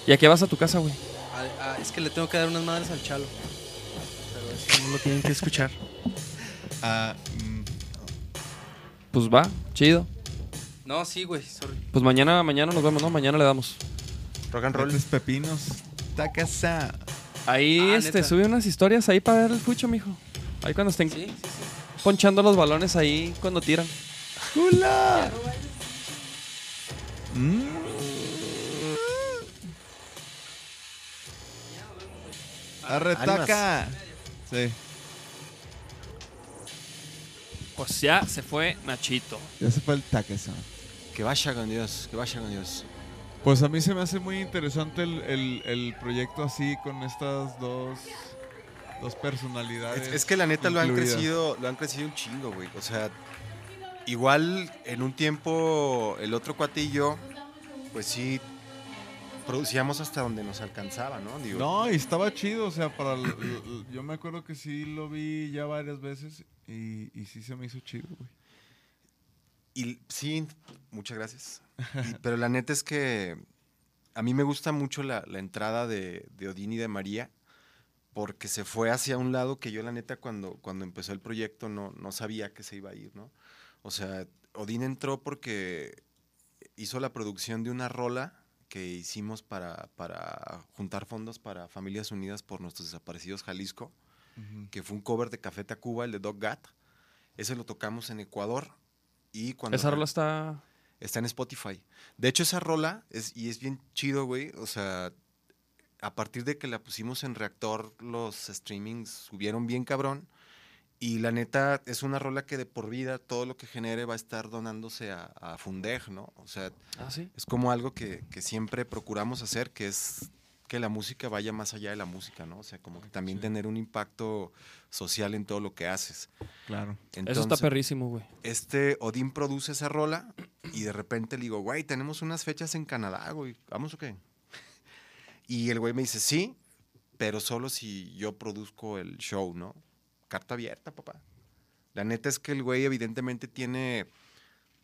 ¿Y a qué vas a tu casa, güey? A- a- Es que le tengo que dar unas madres al chalo. Pero eso no lo tienen que escuchar. Ah, mm, Pues va, chido. No, sí, güey. Sorry. Pues mañana, mañana nos vemos, ¿no? Mañana le damos. Rock and roll. metes pepinos. Tacasa. Ahí, Ah, este, neta. sube unas historias ahí para ver el fucho, mijo. Ahí cuando estén Sí, sí, sí. ponchando los balones ahí cuando tiran. ¡Hula! Mm. Arre, Ánimas. taca. Sí, Pues ya se fue Nachito. ya se fue el tacasa. Que vaya con Dios, que vaya con Dios. Pues a mí se me hace muy interesante el, el- el proyecto así con estas dos, dos personalidades. Es, es que la neta lo han crecido, lo han crecido un chingo, güey. O sea, igual en un tiempo el otro cuate y yo, pues sí, producíamos hasta donde nos alcanzaba, ¿no? Digo, No, y estaba chido, o sea, para el- el- yo me acuerdo que sí lo vi ya varias veces Y, y sí se me hizo chido, güey. Y sí, muchas gracias. Y- pero la neta es que a mí me gusta mucho la, la entrada de, de Odín y de María, porque se fue hacia un lado que yo la neta cuando, cuando empezó el proyecto no, no sabía que se iba a ir, ¿no? O sea, Odín entró porque hizo la producción de una rola que hicimos para, para juntar fondos para Familias Unidas por Nuestros Desaparecidos Jalisco, que fue un cover de Café Tacuba, el de Dog Gat. Ese lo tocamos en Ecuador. Y cuando Esa rola está... Está en Spotify. De hecho, esa rola, es, y es bien chido, güey. O sea, a partir de que la pusimos en reactor, los streamings subieron bien cabrón. Y la neta, es una rola que de por vida todo lo que genere va a estar donándose a, a Fundeg, ¿no? O sea, Ah, sí. es como algo que, que siempre procuramos hacer, que es que la música vaya más allá de la música, ¿no? O sea, como que también Sí. tener un impacto social en todo lo que haces. Claro. Eso está perrísimo, güey. este Odín produce esa rola y de repente le digo, güey, tenemos unas fechas en Canadá, güey, ¿vamos o qué? Y el güey me dice, sí, pero solo si yo produzco el show, ¿no? Carta abierta, papá. La neta es que el güey evidentemente tiene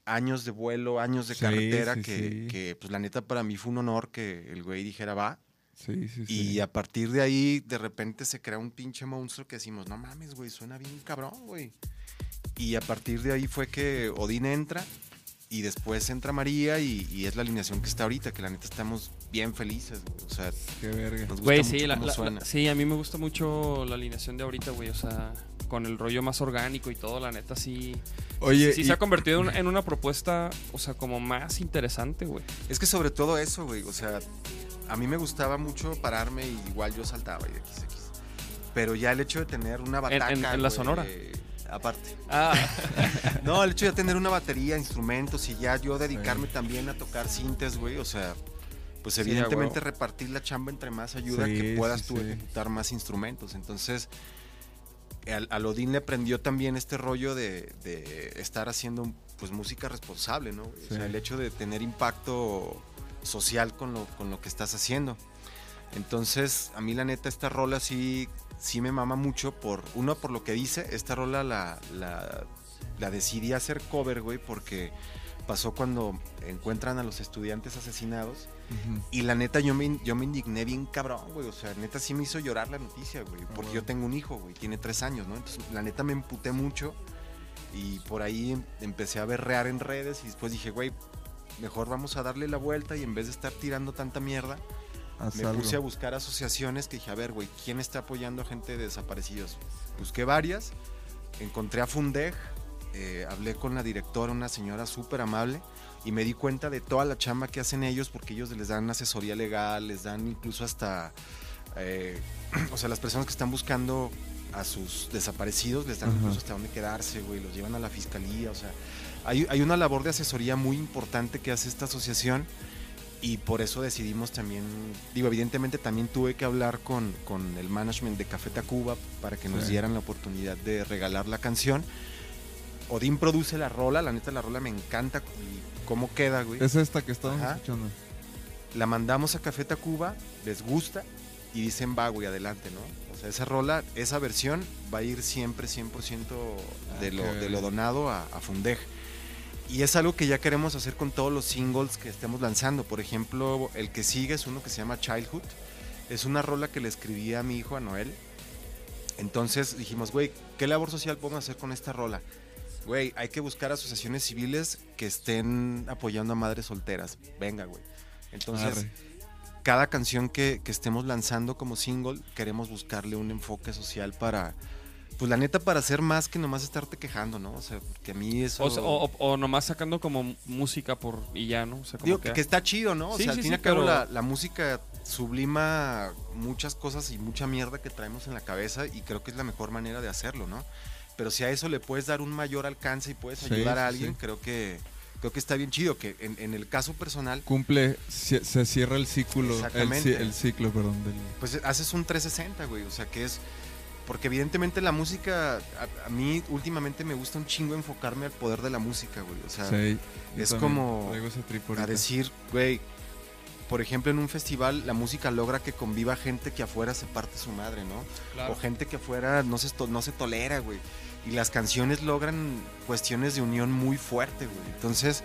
años de vuelo, años de Sí, carretera, sí, que, sí. que, pues la neta para mí fue un honor que el güey dijera, va. Sí, sí, sí. Y a partir de ahí, de repente se crea un pinche monstruo que decimos, no mames, güey, suena bien cabrón, güey. Y a partir de ahí fue que Odín entra y después entra María y, y es la alineación que está ahorita, que la neta estamos bien felices, güey. O sea, Qué verga. nos gusta Güey, mucho sí, la- cómo la- suena. la- sí, a mí me gusta mucho la alineación de ahorita, güey. O sea, con el rollo más orgánico y todo, la neta sí. Oye, sí y- se ha convertido en, en una propuesta, o sea, como más interesante, güey. Es que sobre todo eso, güey. O sea, a mí me gustaba mucho pararme y igual yo saltaba y de XX. Pero ya el hecho de tener una bataca. en- en la güey, Sonora. Aparte. Ah, No, el hecho de tener una batería, instrumentos y ya yo dedicarme también a tocar sintes, güey, o sea, pues evidentemente repartir la chamba entre más ayuda Sí, que puedas tú ejecutar más instrumentos. Entonces, al, al Odín le prendió también este rollo de, de estar haciendo pues música responsable, ¿no? O sea, el hecho de tener impacto social con lo, con lo que estás haciendo. Entonces, a mí la neta, esta rola sí, sí me mama mucho por, uno, por lo que dice, esta rola la, la, la decidí hacer cover, güey, porque pasó cuando encuentran a los estudiantes asesinados y la neta yo me, yo me indigné bien cabrón, güey, o sea, neta sí me hizo llorar la noticia, güey, porque yo tengo un hijo, güey, tiene tres años, ¿no? Entonces, la neta me emputé mucho y por ahí em- empecé a berrear en redes y después dije, güey, mejor vamos a darle la vuelta y en vez de estar tirando tanta mierda, Haz me algo. puse a buscar asociaciones que dije, a ver, güey, ¿quién está apoyando a gente de desaparecidos? Busqué varias, encontré a Fundeg, eh, hablé con la directora, una señora súper amable, y me di cuenta de toda la chamba que hacen ellos, porque ellos les dan asesoría legal, les dan incluso hasta, eh, o sea, las personas que están buscando a sus desaparecidos, les dan Ajá. incluso hasta dónde quedarse, güey, los llevan a la fiscalía, o sea, hay, hay una labor de asesoría muy importante que hace esta asociación y por eso decidimos también, digo, evidentemente también tuve que hablar con, con el management de Café Tacuba para que nos Sí. dieran la oportunidad de regalar la canción. Odín produce la rola, la neta la rola me encanta y cómo queda, güey. Es esta que estamos Ajá. escuchando. La mandamos a Café Tacuba, les gusta y dicen va, güey, adelante, ¿no? O sea, esa rola, esa versión va a ir siempre 100% de, Ah, lo, de lo donado a, a. Y es algo que ya queremos hacer con todos los singles que estemos lanzando. Por ejemplo, el que sigue es uno que se llama Childhood. Es una rola que le escribí a mi hijo, a Noel. Entonces dijimos, güey, ¿qué labor social podemos hacer con esta rola? Güey, hay que buscar asociaciones civiles que estén apoyando a madres solteras. Venga, güey. Entonces, Arre. cada canción que, que estemos lanzando como single, queremos buscarle un enfoque social para, pues la neta, para hacer más que nomás estarte quejando, ¿no? O sea, que a mí eso... o, sea, o- o- o nomás sacando como música por y ya, ¿no? O sea, como Digo que, está chido, ¿no? O Sí, sea, sí, al fin y sí, al cabo pero- la, la música sublima muchas cosas y mucha mierda que traemos en la cabeza y creo que es la mejor manera de hacerlo, ¿no? Pero si a eso le puedes dar un mayor alcance y puedes Sí, ayudar a alguien, sí. creo que creo que está bien chido. Que en, en el caso personal, Cumple, se, se cierra el ciclo. El, Exactamente. el ciclo, perdón. Del, pues haces un 360, güey. O sea, que es. Porque evidentemente la música, a, a mí últimamente me gusta un chingo enfocarme al poder de la música, güey. O sea, Sí, es como a decir, güey, por ejemplo, en un festival la música logra que conviva gente que afuera se parte su madre, ¿no? Claro. O gente que afuera no se, to- no se tolera, güey. y las canciones logran cuestiones de unión muy fuerte, güey. Entonces,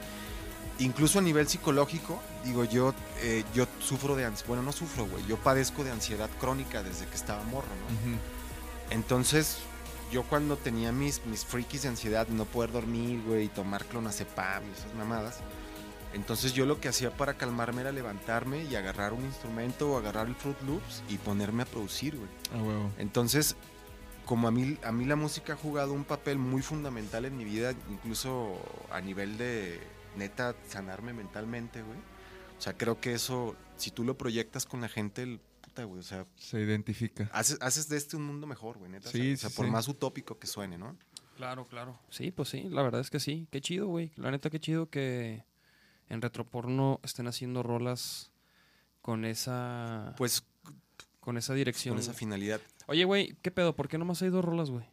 incluso a nivel psicológico, digo, yo, eh, yo sufro de ansiedad, bueno, no sufro, güey, yo padezco de ansiedad crónica desde que estaba morro, ¿no? Ujú. Entonces, yo cuando tenía mis, mis frikis de ansiedad, no poder dormir, güey, y tomar clonazepam y esas mamadas, entonces yo lo que hacía para calmarme era levantarme y agarrar un instrumento o agarrar el Fruit Loops y ponerme a producir, güey. A huevo. Entonces, como a mí, a mí la música ha jugado un papel muy fundamental en mi vida, incluso a nivel de neta sanarme mentalmente, güey. O sea, creo que eso, si tú lo proyectas con la gente, güey, o sea, Se identifica. haces, haces de este un mundo mejor, güey, neta. Sí, o sea, sí, por sí. más utópico que suene, ¿no? Claro, claro. Sí, pues sí, la verdad es que sí. Qué chido, güey. La neta, qué chido que en Retroporno estén haciendo rolas con esa Pues con esa dirección. con esa finalidad. Oye, güey, ¿qué pedo? ¿Por qué nomás hay dos rolas, güey?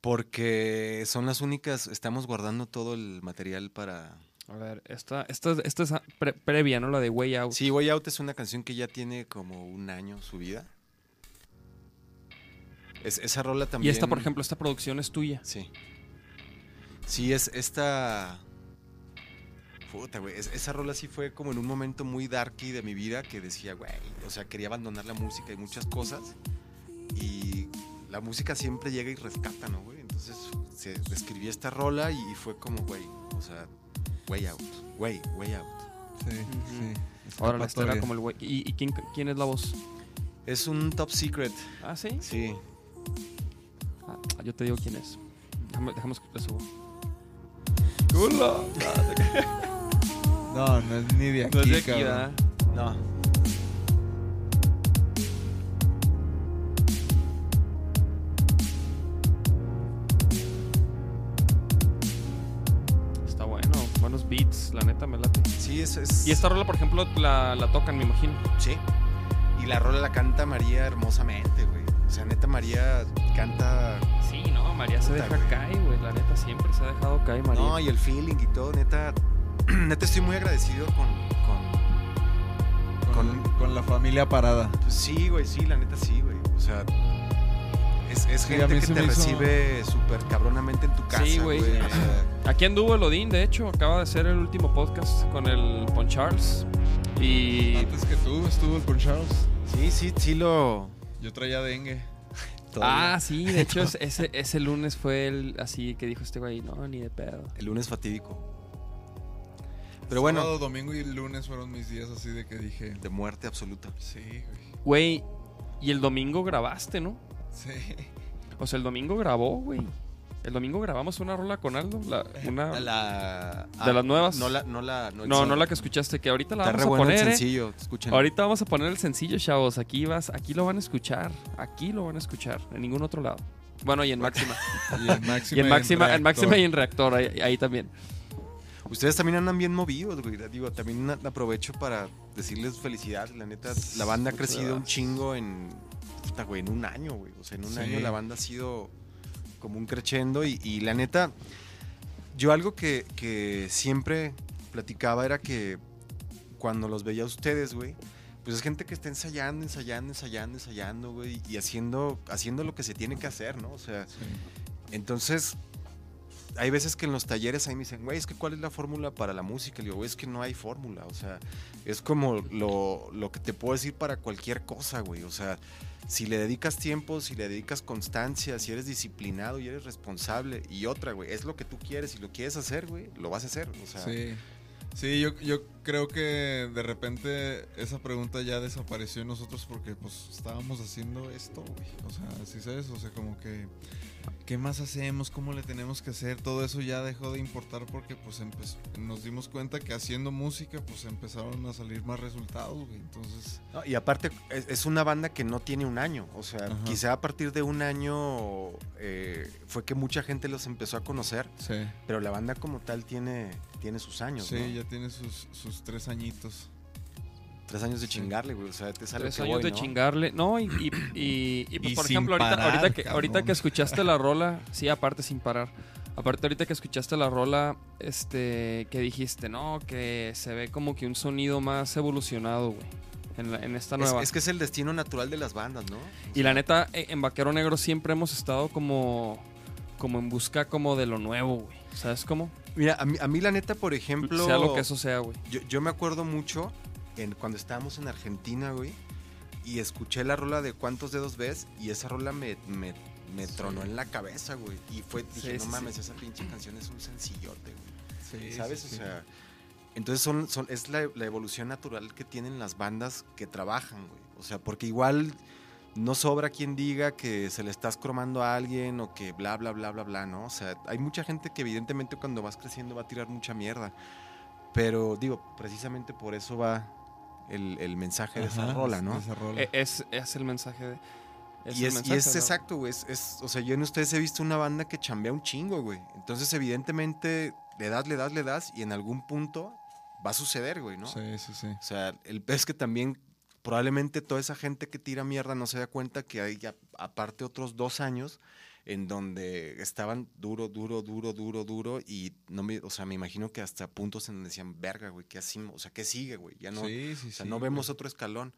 Porque son las únicas, estamos guardando todo el material para... A ver, esta, esta, esta es pre- previa, ¿no? La de Way Out. Sí, Way Out es una canción que ya tiene como un año subida. Es, esa rola y también... esta, por ejemplo, esta producción es tuya. Sí. Sí, es esta... Puta, güey. es- esa rola sí fue como en un momento muy darky de mi vida que decía, güey, o sea, quería abandonar la música y muchas cosas. Y la música siempre llega y rescata, ¿no, güey? Entonces se escribí esta rola y fue como, güey, o sea, way out, way, way out. Sí, sí. Ahora, esta era como el güey. ¿Y, y quién, quién es la voz? Es un top secret, Ah, sí. sí. Ah, yo te digo quién es. Déjame, déjame escuchar su voz. No, no es ni de aquí, No es de aquí. No. Beats, la neta me late. Sí, es... es Y esta rola, por ejemplo, la, la tocan, me imagino. Sí. Y la rola la canta María hermosamente, güey. O sea, neta, María canta... Sí, no, María se deja caer, güey. La neta siempre se ha dejado caer, María. No, y el feeling y todo, neta... Neta, estoy muy agradecido con... con Con, Con- con la familia parada. pues sí, güey, sí, la neta sí, güey. O sea... Es, es Sí, gente que te hizo- recibe súper cabronamente en tu casa, Sí, güey. güey. O sea, Aquí anduvo el Odín, de hecho. Acaba de hacer el último podcast con el Pon Charles. Y. Antes que tú estuvo el con Charles. sí, sí, sí lo... Yo traía dengue. todavía. Ah, sí, de hecho, es- ese, ese lunes fue el así que dijo este güey, no, ni de pedo. El lunes fatídico. Pero bueno, Sábado, domingo y lunes fueron mis días así de que dije. de muerte absoluta. Sí, güey. Güey, y el domingo grabaste, ¿no? Sí. O sea, el domingo grabó, güey. El domingo grabamos una rola con Aldo. La, una... La, ¿De las nuevas? No la, no la, no, no la que escuchaste, que ahorita la Está vamos re a poner. el ¿eh? sencillo. Ahorita vamos a poner el sencillo, chavos. Aquí vas, aquí lo van a escuchar. Aquí lo van a escuchar. En ningún otro lado. Bueno, y en máxima. Y en máxima. y en máxima, en Reactor. máxima y en reactor, ahí, ahí también. Ustedes también andan bien movidos, güey. Digo, también aprovecho para decirles felicidades. La neta, la banda ha crecido un chingo en, puta, güey, en un año, güey. O sea, en un Sí. año la banda ha sido como un crescendo y, y la neta, yo algo que, que siempre platicaba era que cuando los veía a ustedes, güey, pues es gente que está ensayando, ensayando, ensayando, ensayando, güey, y haciendo, haciendo lo que se tiene que hacer, ¿no? O sea, Sí. entonces, hay veces que en los talleres ahí me dicen, güey, es que cuál es la fórmula para la música. Le digo, güey, es que no hay fórmula. O sea, es como lo, lo que te puedo decir para cualquier cosa, güey. O sea, si le dedicas tiempo, si le dedicas constancia, si eres disciplinado y eres responsable. Y otra, güey, es lo que tú quieres y lo quieres hacer, güey, lo vas a hacer. O sea, Sí. Sí, yo, yo creo que de repente esa pregunta ya desapareció en nosotros porque pues estábamos haciendo esto, güey. O sea, ¿sí sabes? O sea, como que ¿qué más hacemos? ¿Cómo le tenemos que hacer? Todo eso ya dejó de importar porque pues empezó- nos dimos cuenta que haciendo música pues empezaron a salir más resultados, güey. Entonces, ¿no? Y aparte, es, es una banda que no tiene un año. O sea, Ajá. quizá a partir de un año eh, fue que mucha gente los empezó a conocer. sí. Pero la banda como tal tiene, tiene sus años, Sí, ¿no? ya tiene sus, sus tres añitos. Tres años de chingarle, güey. O sea, te sale Tres que años voy, de ¿no? chingarle. No, y, y, y- y, pues, por sin ejemplo, ahorita, parar, ahorita, que, ahorita que escuchaste la rola, sí, aparte sin parar. Aparte ahorita que escuchaste la rola, este, que dijiste, no, que se ve como que un sonido más evolucionado, güey. En, la- en esta Es, nueva. es que es el destino natural de las bandas, ¿no? Y la neta, eh, en Vaquero Negro siempre hemos estado como como en busca como de lo nuevo, güey. ¿Sabes cómo? Mira, a mí, a mí la neta, por ejemplo... Sea lo que eso sea, güey. Yo, yo me acuerdo mucho en, cuando estábamos en Argentina, güey, y escuché la rola de ¿Cuántos dedos ves? Y esa rola me, me, me tronó en la cabeza, güey. Y fue, dije, Sí, no sí, mames, esa pinche canción es un sencillote, güey. ¿Sabes? O sea, entonces son, son, es la, la evolución natural que tienen las bandas que trabajan, güey. O sea, porque igual no sobra quien diga que se le estás cromando a alguien o que bla, bla, bla, bla, bla, ¿no? O sea, hay mucha gente que evidentemente cuando vas creciendo va a tirar mucha mierda. Pero digo, precisamente por eso va el, el mensaje de esa Ajá, rola, ¿no? esa rola. Es, es el mensaje de. y, el es, y mensaje, es ¿no? exacto, güey. Es, es- o sea, yo en ustedes he visto una banda que chambea un chingo, güey. Entonces, evidentemente, le das, le das, le das y en algún punto va a suceder, güey, ¿no? Sí, sí, sí. O sea, el pez que también probablemente toda esa gente que tira mierda no se da cuenta que hay aparte otros dos años en donde estaban duro, duro, duro, duro, duro y no me, o sea, me imagino que hasta puntos en donde decían, verga, güey, ¿qué hacemos? O sea, ¿qué sigue, güey? Ya no, sí, sí, o sea, sí, no güey. vemos otro escalón.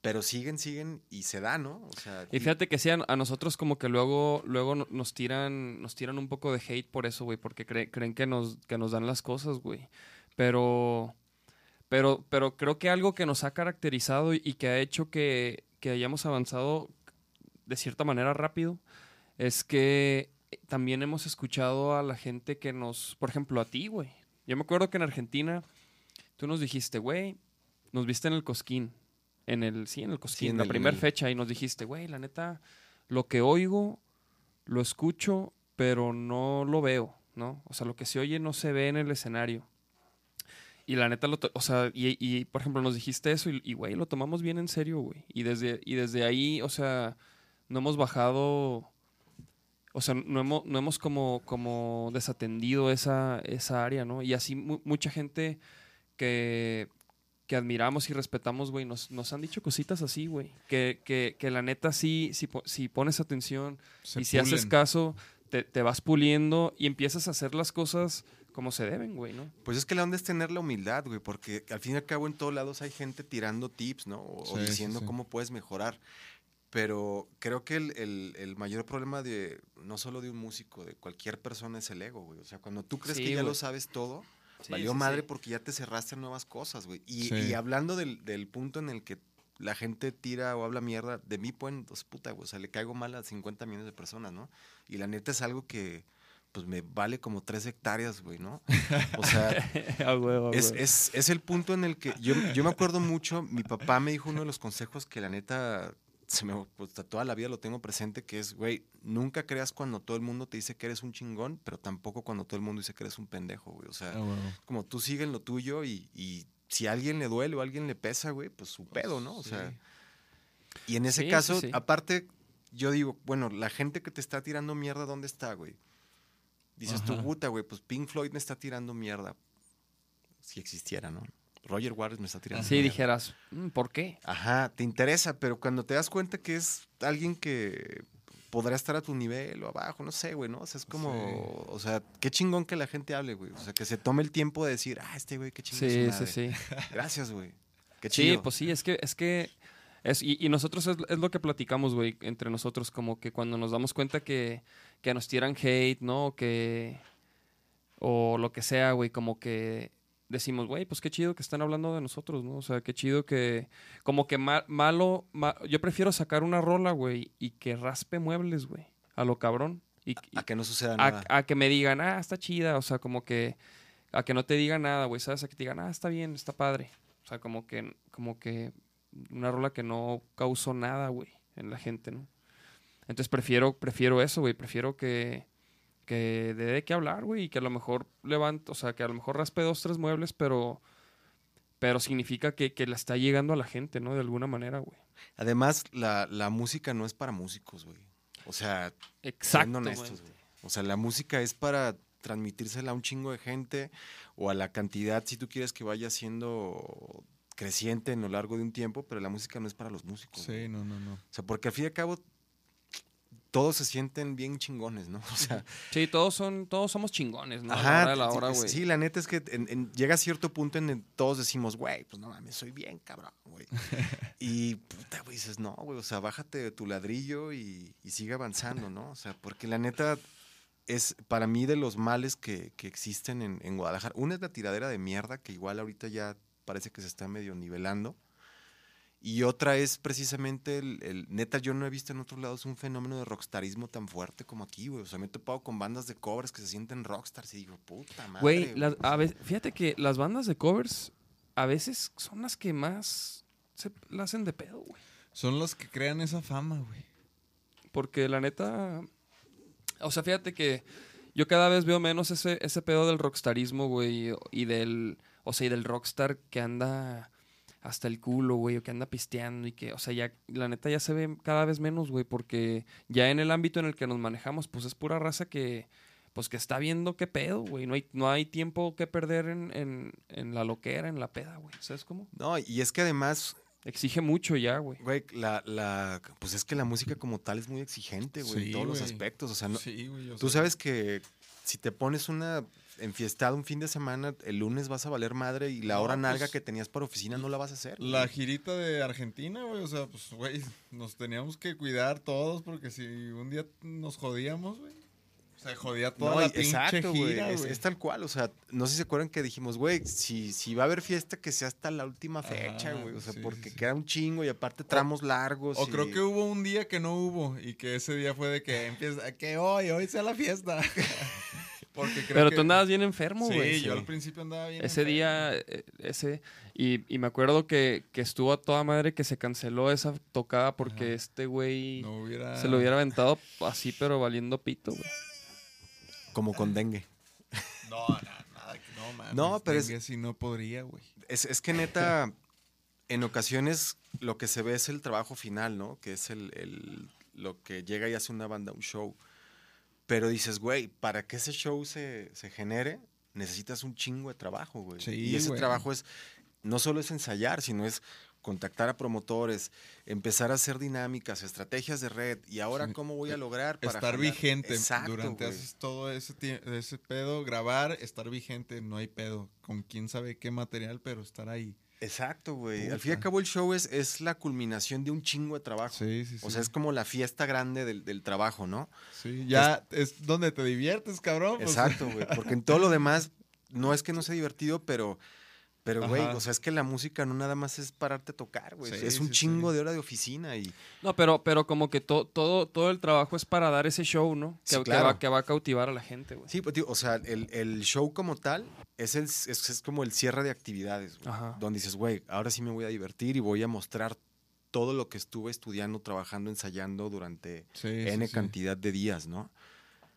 Pero siguen, siguen y se da, ¿no? O sea, Y fíjate que sí, a, nosotros como que luego, luego no- nos tiran, nos tiran un poco de hate por eso, güey, porque cre- creen que nos, que nos dan las cosas, güey. Pero, pero, pero creo que algo que nos ha caracterizado y, y que ha hecho que, que hayamos avanzado de cierta manera rápido es que también hemos escuchado a la gente que nos, por ejemplo, a ti, güey. Yo me acuerdo que en Argentina tú nos dijiste, güey, nos viste en el Cosquín. En el, sí, en el Cosquín, en la primera fecha, y nos dijiste, güey, la neta, lo que oigo, lo escucho, pero no lo veo, ¿no? O sea, lo que se oye no se ve en el escenario. Y la neta, lo o sea, y, y, por ejemplo, nos dijiste eso y, y, güey, lo tomamos bien en serio, güey. Y desde, y desde ahí, o sea, no hemos bajado, o sea, no hemos, no hemos como, como desatendido esa, esa área, ¿no? Y así mu- mucha gente que, que admiramos y respetamos, güey, nos, nos han dicho cositas así, güey. Que, que, que la neta sí, si, si pones atención Se y si haces caso, te, te vas puliendo y empiezas a hacer las cosas como se deben, güey, ¿no? Pues es que la onda es tener la humildad, güey, porque al fin y al cabo en todos lados hay gente tirando tips, ¿no? O, o Sí, sí, diciendo sí. cómo puedes mejorar. Pero creo que el, el- el mayor problema de, no solo de un músico, de cualquier persona es el ego, güey. O sea, cuando tú crees Sí, que ya lo sabes todo, Sí, valió sí, madre sí. porque ya te cerraste a nuevas cosas, güey. Y, Sí. y hablando del, del punto en el que la gente tira o habla mierda, de mí pueden, pues puta, güey, o sea, le caigo mal a 50 millones de personas, ¿no? Y la neta es algo que, pues me vale como tres hectáreas, güey, ¿no? O sea, A huevo, a es, es, es el punto en el que yo, yo me acuerdo mucho, mi papá me dijo uno de los consejos que la neta se me pues, toda la vida lo tengo presente, que es, güey, nunca creas cuando todo el mundo te dice que eres un chingón, pero tampoco cuando todo el mundo dice que eres un pendejo, güey. O sea, Ah, como tú sigue en lo tuyo y, y si a alguien le duele o a alguien le pesa, güey, pues su pedo, ¿no? O sea, y en ese Sí, caso, sí. aparte, yo digo, bueno, la gente que te está tirando mierda, ¿dónde está, güey? Dices tú, Ajá. puta, güey, pues Pink Floyd me está tirando mierda. Si existiera, ¿no? Roger Waters me está tirando Sí, mierda. dijeras, "Mm, ¿por qué? Ajá, te interesa, pero cuando te das cuenta que es alguien que podrá estar a tu nivel o abajo, no sé, güey, ¿no? O sea, es como, Sí. o sea, qué chingón que la gente hable, güey. O sea, que se tome el tiempo de decir, ah, este güey, qué chingón. Sí, sí, sí. Gracias, güey. Qué Sí, chido. pues sí, es que, es que, es, y, y nosotros es, es lo que platicamos, güey, entre nosotros, como que cuando nos damos cuenta que, que nos tiran hate, ¿no? Que, o lo que sea, güey, como que decimos, güey, pues qué chido que están hablando de nosotros, ¿no? O sea, qué chido que, como que ma- malo, ma- yo prefiero sacar una rola, güey, y que raspe muebles, güey, a lo cabrón. Y, a que no suceda a, nada. a que me digan, ah, está chida, o sea, como que a que no te digan nada, güey, ¿sabes? A que te digan, ah, está bien, está padre. O sea, como que, como que una rola que no causó nada, güey, en la gente, ¿no? Entonces prefiero, prefiero eso, güey, prefiero que, que dé de qué hablar, güey, y que a lo mejor levante, o sea, que a lo mejor raspe dos, tres muebles, pero, pero significa que, que le está llegando a la gente, ¿no? De alguna manera, güey. Además, la, la música no es para músicos, güey. O sea, Exacto. siendo honestos, güey. O sea, la música es para transmitírsela a un chingo de gente o a la cantidad, si tú quieres que vaya siendo creciente en lo largo de un tiempo, pero la música no es para los músicos. güey. Sí, no, no, no. O sea, porque al fin y al cabo todos se sienten bien chingones, ¿no? O sea, Sí, todos son, todos somos chingones, ¿no? a la ajá, hora de la hora, güey. sí, la neta es que en- en- llega a cierto punto en el todos decimos, güey, pues no mames, soy bien cabrón, güey. y puta, güey, dices, no, güey, o sea, bájate de tu ladrillo y, y sigue avanzando, ¿no? O sea, porque la neta, es para mí de los males que, que existen en, en Guadalajara. Una es la tiradera de mierda, que igual ahorita ya parece que se está medio nivelando. Y otra es precisamente el, el- neta, yo no he visto en otros lados un fenómeno de rockstarismo tan fuerte como aquí, güey. O sea, me he topado con bandas de covers que se sienten rockstars y digo, puta madre. Güey, güey. las- a veces, fíjate que las bandas de covers a veces son las que más se la hacen de pedo, güey. Son los que crean esa fama, güey. Porque la neta. O sea, fíjate que yo cada vez veo menos ese, ese pedo del rockstarismo, güey. Y del. O sea, y del rockstar que anda hasta el culo, güey. O que anda pisteando. Y que, o sea, ya. La neta ya se ve cada vez menos, güey. Porque ya en el ámbito en el que nos manejamos, pues es pura raza que. Pues que está viendo qué pedo, güey. No hay, no hay tiempo que perder en, en, en la loquera, en la peda, güey. ¿Sabes cómo? No, y es que además, Exige mucho ya, güey. güey, la, la, pues es que la música como tal es muy exigente, güey, Sí, en todos los aspectos. O sea, no, sí, güey. o Tú sabes que si te pones una enfiestada un fin de semana, el lunes vas a valer madre y la No, hora nalga pues, que tenías para oficina no la vas a hacer. güey. La girita de Argentina, güey. O sea, pues, güey, nos teníamos que cuidar todos porque si un día nos jodíamos, güey. Se jodía toda No, la pinche exacto, güey. gira, Es, güey. es tal cual. O sea, no sé si se acuerdan que dijimos, güey, si, si va a haber fiesta, que sea hasta la última fecha, güey. O sea, sí, porque sí, queda un chingo y aparte tramos largos. O y- creo que hubo un día que no hubo y que ese día fue de que empieza, que hoy, hoy sea la fiesta. Porque creo Pero que- tú andabas bien enfermo, Sí, güey. yo al principio andaba bien. Ese enfermo. día, eh, ese, y, y me acuerdo que, que estuvo a toda madre que se canceló esa tocada porque Ajá. este güey No hubiera. se lo hubiera aventado así, pero valiendo pito, güey. Como con dengue. No, no, nada, que no, mames. No, pero es- sí no podría, güey. Es, es que neta, en ocasiones lo que se ve es el trabajo final, ¿no? Que es el, el- lo que llega y hace una banda, un show. Pero dices, güey, para que ese show se, se genere, necesitas un chingo de trabajo, güey. Sí, y ese güey. trabajo es, no solo es ensayar, sino es contactar a promotores, empezar a hacer dinámicas, estrategias de red, y ahora cómo voy a lograr para estar jalar? vigente Exacto, durante haces todo ese, ese pedo, grabar, estar vigente, no hay pedo. Con quién sabe qué material, pero estar ahí. Exacto, güey. Al fin y al cabo el show es, es la culminación de un chingo de trabajo. Sí, sí, sí. O sea, es como la fiesta grande del, del trabajo, ¿no? Sí, ya es donde te diviertes, cabrón. pues. Exacto, güey. Porque en todo lo demás, no es que no sea divertido, pero, pero, güey, o sea, es que la música no nada más es pararte a tocar, güey. Sí, es un sí, chingo sí. de hora de oficina y No, pero, pero como que to- todo, todo el trabajo es para dar ese show, ¿no? Que, va, que va a cautivar a la gente, güey. sí, pues, tío, o sea, el, el show como tal es, el, es, es como el cierre de actividades, güey. Donde dices, güey, ahora sí me voy a divertir y voy a mostrar todo lo que estuve estudiando, trabajando, ensayando durante N cantidad de días, ¿no? Ah,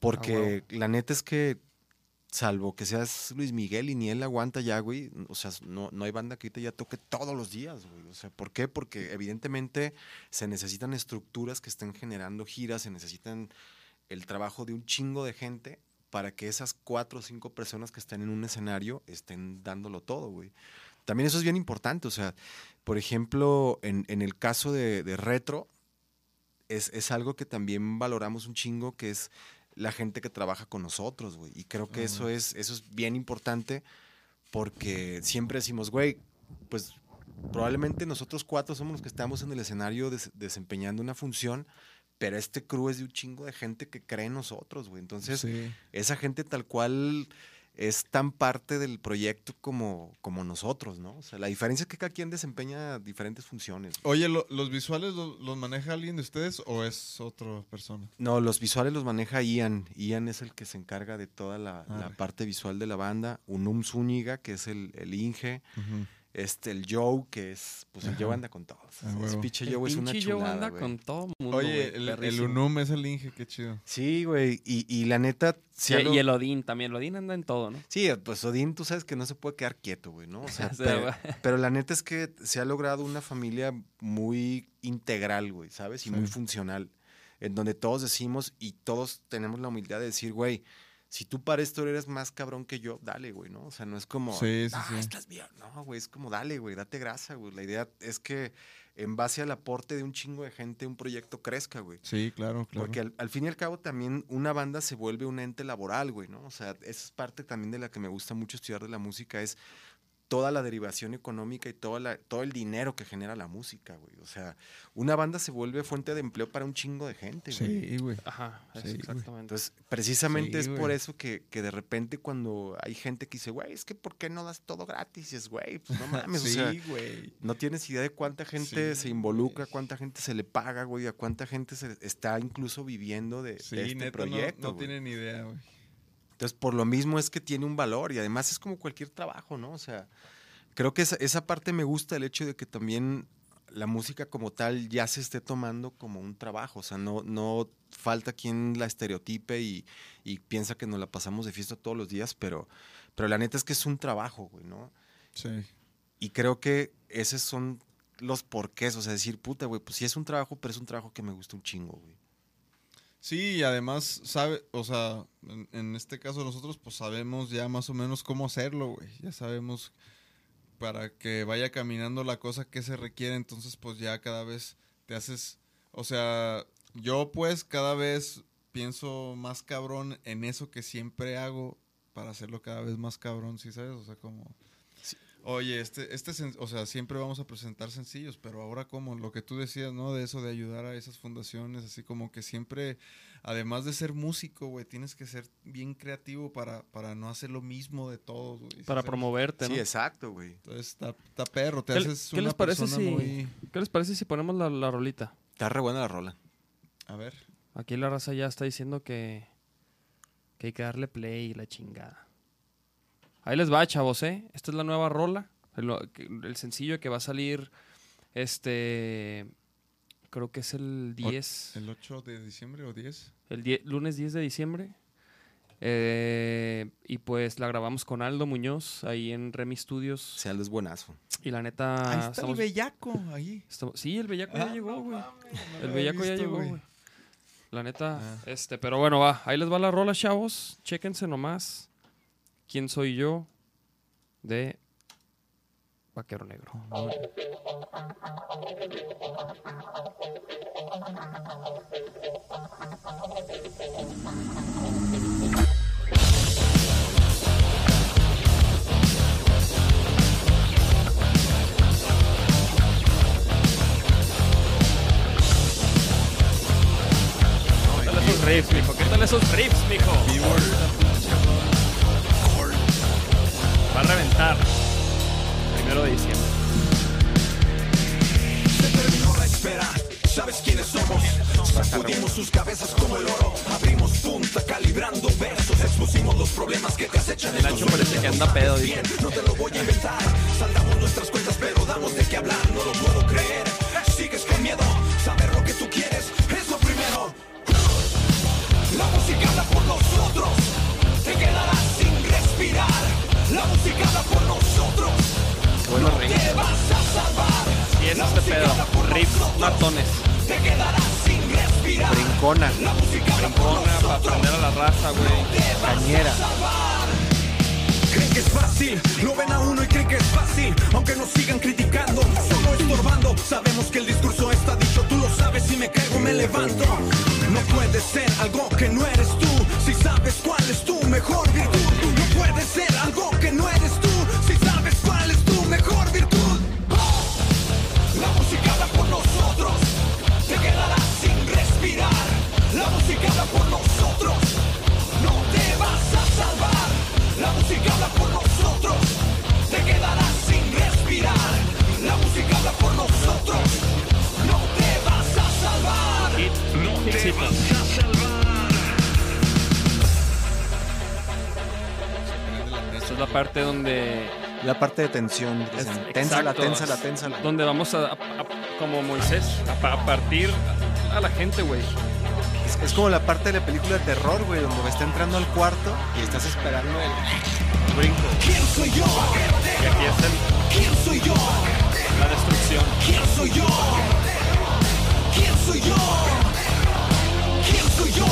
Porque la neta es que, salvo que seas Luis Miguel y ni él aguanta ya, güey, o sea, no, no hay banda que ahorita ya toque todos los días, güey. O sea, ¿por qué? Porque evidentemente se necesitan estructuras que estén generando giras, se necesitan el trabajo de un chingo de gente para que esas cuatro o cinco personas que están en un escenario estén dándolo todo, güey. También eso es bien importante, o sea, por ejemplo, en, en el caso de, de Retro, es, es algo que también valoramos un chingo, que es la gente que trabaja con nosotros, güey. Y creo que eso, es, eso es bien importante porque siempre decimos, güey, pues probablemente nosotros cuatro somos los que estamos en el escenario des- desempeñando una función, pero este crew es de un chingo de gente que cree en nosotros, güey. Entonces, Sí. esa gente tal cual es tan parte del proyecto como, como nosotros, ¿no? O sea, la diferencia es que cada quien desempeña diferentes funciones. Oye, ¿lo- ¿los visuales lo- los maneja alguien de ustedes o es otra persona? No, los visuales los maneja Ian. Ian es el que se encarga de toda la, la Arre. parte visual de la banda. Unum Zúñiga, que es el, el Inge. Este, el Joe, que es, pues el Ajá. Joe anda con todos. Ah, Ese huevo. pinche El Joe es una pinche Joe chulada, anda con todo mundo, Oye, el, el. UNUM es el Inge, qué chido. Sí, güey. Y, y la neta, sí, Y, algo- y el Odín también. El Odín anda en todo, ¿no? sí, pues Odín, tú sabes que no se puede quedar quieto, güey, ¿no? O sea, pero, la neta es que se ha logrado una familia muy integral, güey, ¿sabes? Y muy funcional. En donde todos decimos y todos tenemos la humildad de decir, güey, si tú para esto eres más cabrón que yo, dale, güey, ¿no? O sea, no es como, Sí, sí, "Ah, sí. estás bien. No, güey, es como, dale, güey, date grasa, güey. La idea es que en base al aporte de un chingo de gente, un proyecto crezca, güey. Sí, claro, claro. Porque al, al fin y al cabo también una banda se vuelve un ente laboral, güey, ¿no? O sea, esa es parte también de la que me gusta mucho estudiar de la música, es toda la derivación económica y toda la, todo el dinero que genera la música, güey. O sea, una banda se vuelve fuente de empleo para un chingo de gente, güey. Sí, güey. Ajá, Sí, exactamente. Entonces, precisamente Sí, es por eso que, que de repente cuando hay gente que dice, güey, es que ¿por qué no das todo gratis? Y es, güey, pues no mames, o sea, Sí, güey. no tienes idea de cuánta gente Sí, se involucra, cuánta gente se le paga, güey, a cuánta gente se está incluso viviendo de, de Sí, este neta, no- proyecto. no, güey. tienen idea, güey. Entonces, por lo mismo es que tiene un valor y además es como cualquier trabajo, ¿no? O sea, creo que esa, esa parte me gusta el hecho de que también la música como tal ya se esté tomando como un trabajo, o sea, no, no falta quien la estereotipe y, y piensa que nos la pasamos de fiesta todos los días, pero, pero la neta es que es un trabajo, güey, ¿no? Sí. Y creo que esos son los porqués, o sea, decir, puta, güey, pues sí es un trabajo, pero es un trabajo que me gusta un chingo, güey. Sí, y además, sabe, o sea, en, este caso nosotros pues sabemos ya más o menos cómo hacerlo, güey. Ya sabemos para que vaya caminando la cosa que se requiere, entonces pues ya cada vez te haces, o sea, yo pues cada vez pienso más cabrón en eso que siempre hago para hacerlo cada vez más cabrón, ¿sí sabes? O sea, como... Oye, este, este, o sea, siempre vamos a presentar sencillos, pero ahora como lo que tú decías, ¿no? De eso de ayudar a esas fundaciones, así como que siempre, además de ser músico, güey, tienes que ser bien creativo para, para no hacer lo mismo de todos, güey. Para ¿sabes? promoverte, ¿no? Sí, exacto, güey. Entonces está, está perro, te ¿Qué, haces qué una les parece persona si, muy... ¿Qué les parece si ponemos la, la rolita? Está re buena la rola. A ver. Aquí la raza ya está diciendo que, que hay que darle play y la chingada. Ahí les va, chavos, ¿eh? Esta es la nueva rola. El, sencillo que va a salir, este... Creo que es el 10. ¿El 8 de diciembre o 10? El die- lunes 10 de diciembre. Eh, y pues la grabamos con Aldo Muñoz ahí en Remy Studios. O sea, es buenazo. Y la neta. Ahí está estamos- el bellaco, ahí. estamos- sí, el bellaco ya llegó, güey. no El bellaco ya llegó, güey. güey. La neta, Ah. este, pero bueno, va. Ahí les va la rola, chavos. Chéquense nomás. ¿Quién soy yo? De Vaquero Negro. ¿Qué tal esos riffs, mijo? ¿Qué tal esos riffs, mijo? Va a reventar. Primero de diciembre. Se terminó la espera, ¿sabes quiénes somos? Sacudimos sus cabezas como el oro, abrimos punta calibrando versos, expusimos los problemas que te acechan en El Nacho parece que anda pedo, dice. No te lo voy a inventar, saldamos nuestras cuentas pero damos de qué hablar, no lo puedo creer. Levanto. No puede ser algo que no La parte de tensión. Es- Ténsala, ténsala, ténsala. donde vamos a, a- a- como Moisés a, pa- a partir a la gente, güey. Es, es como la parte de la película de terror, güey, donde está entrando al cuarto y estás esperando el brinco. ¿Quién soy yo? Y aquí es el- ¿Quién soy yo? la destrucción. ¿Quién soy yo? ¿Quién soy yo? ¿Quién soy yo?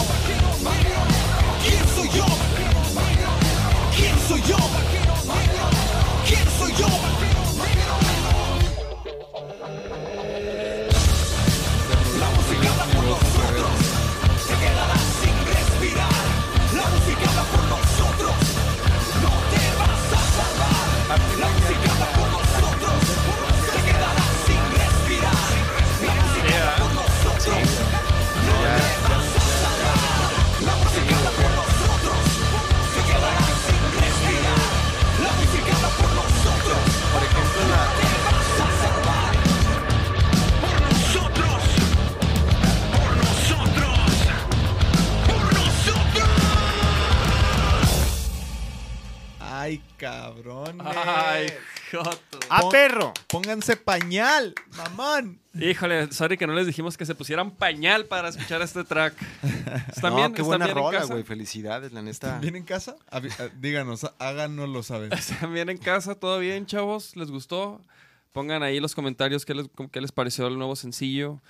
¿Quién soy yo? ¿Quién soy yo? Joto. ¡Ah, perro! Pónganse pañal, mamón. Híjole, sorry que no les dijimos que se pusieran pañal para escuchar este track. ¿Están No, bien? qué ¿Están buena bien en rola, casa? güey. Felicidades, la neta. ¿Bien en casa? Avi- eh, Díganos, háganoslo saber. ¿Están bien en casa? ¿Todo bien, chavos? ¿Les gustó? Pongan ahí los comentarios qué les, qué les pareció el nuevo sencillo.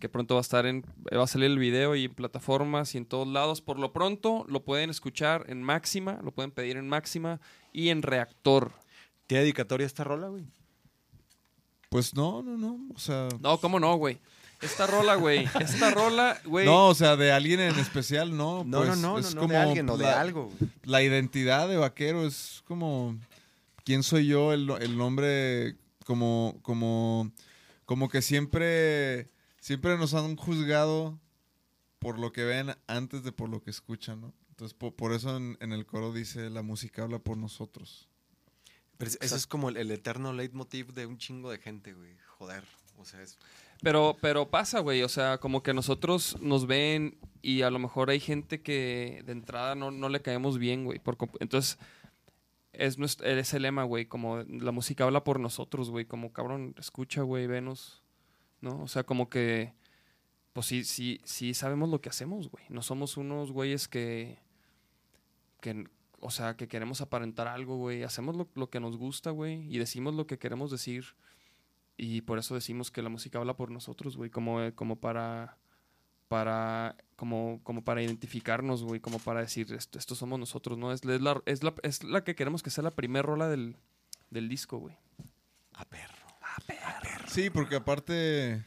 Que pronto va a estar en. Va a salir el video y en plataformas y en todos lados. Por lo pronto lo pueden escuchar en Máxima, lo pueden pedir en Máxima y en Reactor. ¿Tiene dedicatoria esta rola, güey? Pues no, no, no. O sea. No, ¿cómo no, güey? Esta rola, güey. Esta rola, güey. No, o sea, de alguien en especial, no. No, pues, no, no, es no, no, como de alguien o de la- algo. güey. La identidad de vaquero es como. ¿Quién soy yo? El, el nombre. Como. Como. Como que siempre. Siempre nos han juzgado por lo que ven antes de por lo que escuchan, ¿no? Entonces, po- por, eso en, en el coro dice la música habla por nosotros. Pero es- ese es como el, el eterno leitmotiv de un chingo de gente, güey. Joder. O sea, es. Pero, pero pasa, güey. O sea, como que nosotros nos ven y a lo mejor hay gente que de entrada no, no le caemos bien, güey. por Entonces, es, nuestro, es el lema, güey. Como la música habla por nosotros, güey. Como cabrón, escucha, güey, venos. ¿No? O sea, como que. Pues sí, sí, sí sabemos lo que hacemos, güey. No somos unos güeyes que. que o sea, que queremos aparentar algo, güey. Hacemos lo, lo que nos gusta, güey. Y decimos lo que queremos decir. Y por eso decimos que la música habla por nosotros, güey, como, eh, como para para como, como para identificarnos, güey, como para decir esto, esto somos nosotros, ¿no? Es, es la, es, la, es la que queremos que sea la primera rola del, del disco, güey. A perro. Sí, porque aparte.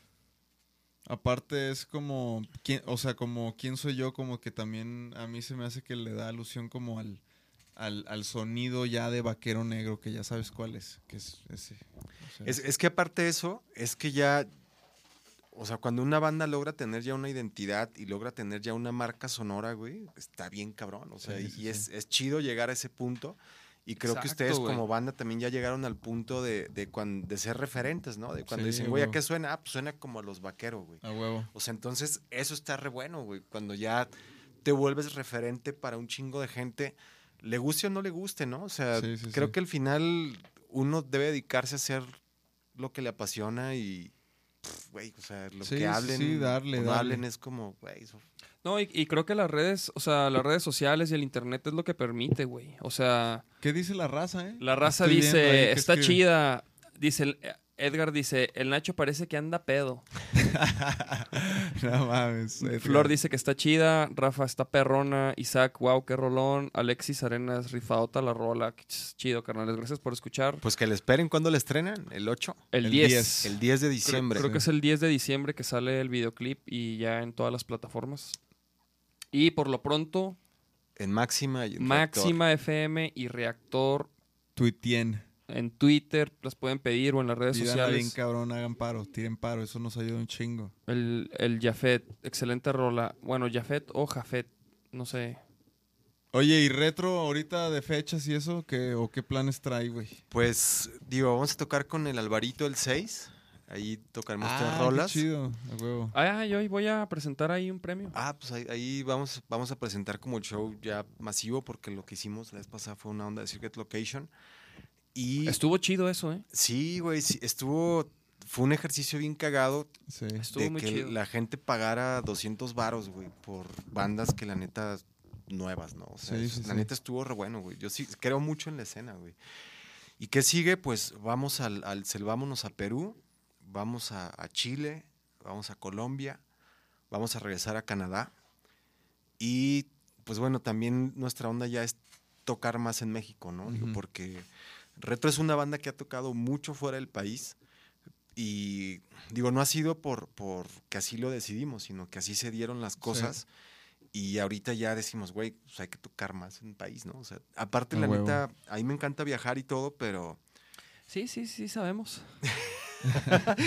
Aparte es como. ¿quién- o sea, como quién soy yo, como que también a mí se me hace que le da alusión como al. Al, al sonido ya de vaquero negro, que ya sabes cuál es. Que es ese. O sea, Es, es que aparte de eso, es que ya. O sea, cuando una banda logra tener ya una identidad y logra tener ya una marca sonora, güey, está bien cabrón. O sea, Sí, y sí, es, sí. es chido llegar a ese punto. Y creo que Exacto, ustedes güey. como banda también ya llegaron al punto de, de, cuan- de ser referentes, ¿no? De cuando Sí, dicen, güey, ¿a qué suena? Ah, pues suena como a los vaqueros, güey. A huevo. O sea, entonces eso está re bueno, güey. Cuando ya te vuelves referente para un chingo de gente, le guste o no le guste, ¿no? O sea, Sí, sí, creo sí. que al final uno debe dedicarse a hacer lo que le apasiona y, güey, o sea, lo que hablen, sí, darle, darle. hablen es como, güey, No, y, y creo que las redes, o sea, las redes sociales y el internet es lo que permite, güey. O sea, ¿Qué dice la raza, eh? la raza Estoy dice, está escribe. chida. Dice, el- Edgar dice, el Nacho parece que anda pedo. no mames. Edgar. Flor dice que está chida, Rafa está perrona, Isaac, wow, qué rolón, Alexis Arenas, rifaota la rola, Qué chido, carnales, gracias por escuchar. Pues que le esperen cuando le estrenan, el 8, El, el 10. 10. el 10 de Creo, diciembre. creo que es el 10 de diciembre que sale el videoclip y ya en todas las plataformas. Y por lo pronto, En Máxima y en Máxima FM y Reactor Tuitien. En Twitter, las pueden pedir o en las redes bien sociales. cabrón, hagan paro, tiren paro, eso nos ayuda un chingo. El, el Jafet, excelente rola. Bueno, Jafet o Jafet, no sé. Oye, ¿y retro ahorita de fechas y eso? ¿Qué, ¿O qué planes trae, güey? Pues, digo, vamos a tocar con el Alvarito el 6. Ahí tocaremos tres Ah, rolas. qué chido, a huevo. Ah, yo hoy voy a presentar ahí un premio. Ah, pues ahí, ahí vamos, vamos a presentar como el show ya masivo, porque lo que hicimos la vez pasada fue una onda de Circuit Location. Y Estuvo chido eso, ¿eh? sí, güey, sí, estuvo, fue un ejercicio bien cagado Sí. Estuvo de muy que chido. la gente pagara 200 varos, güey, por bandas que la neta nuevas, ¿no? O sea, Sí, sí, la sí. neta estuvo re bueno, güey. Yo sí creo mucho en la escena, güey. ¿Y qué sigue? Pues vamos al, al vámonos a Perú, vamos a, a Chile, vamos a Colombia, vamos a regresar a Canadá. Y pues bueno, también nuestra onda ya es tocar más en México, ¿no? Digo, porque Retro es una banda que ha tocado mucho fuera del país. Y digo, no ha sido por, por que así lo decidimos, sino que así se dieron las cosas. Y ahorita ya decimos, güey, pues hay que tocar más en el país, ¿no? O sea, aparte, la huevo. neta, a mí me encanta viajar y todo, pero Sí, sí, sí, sabemos.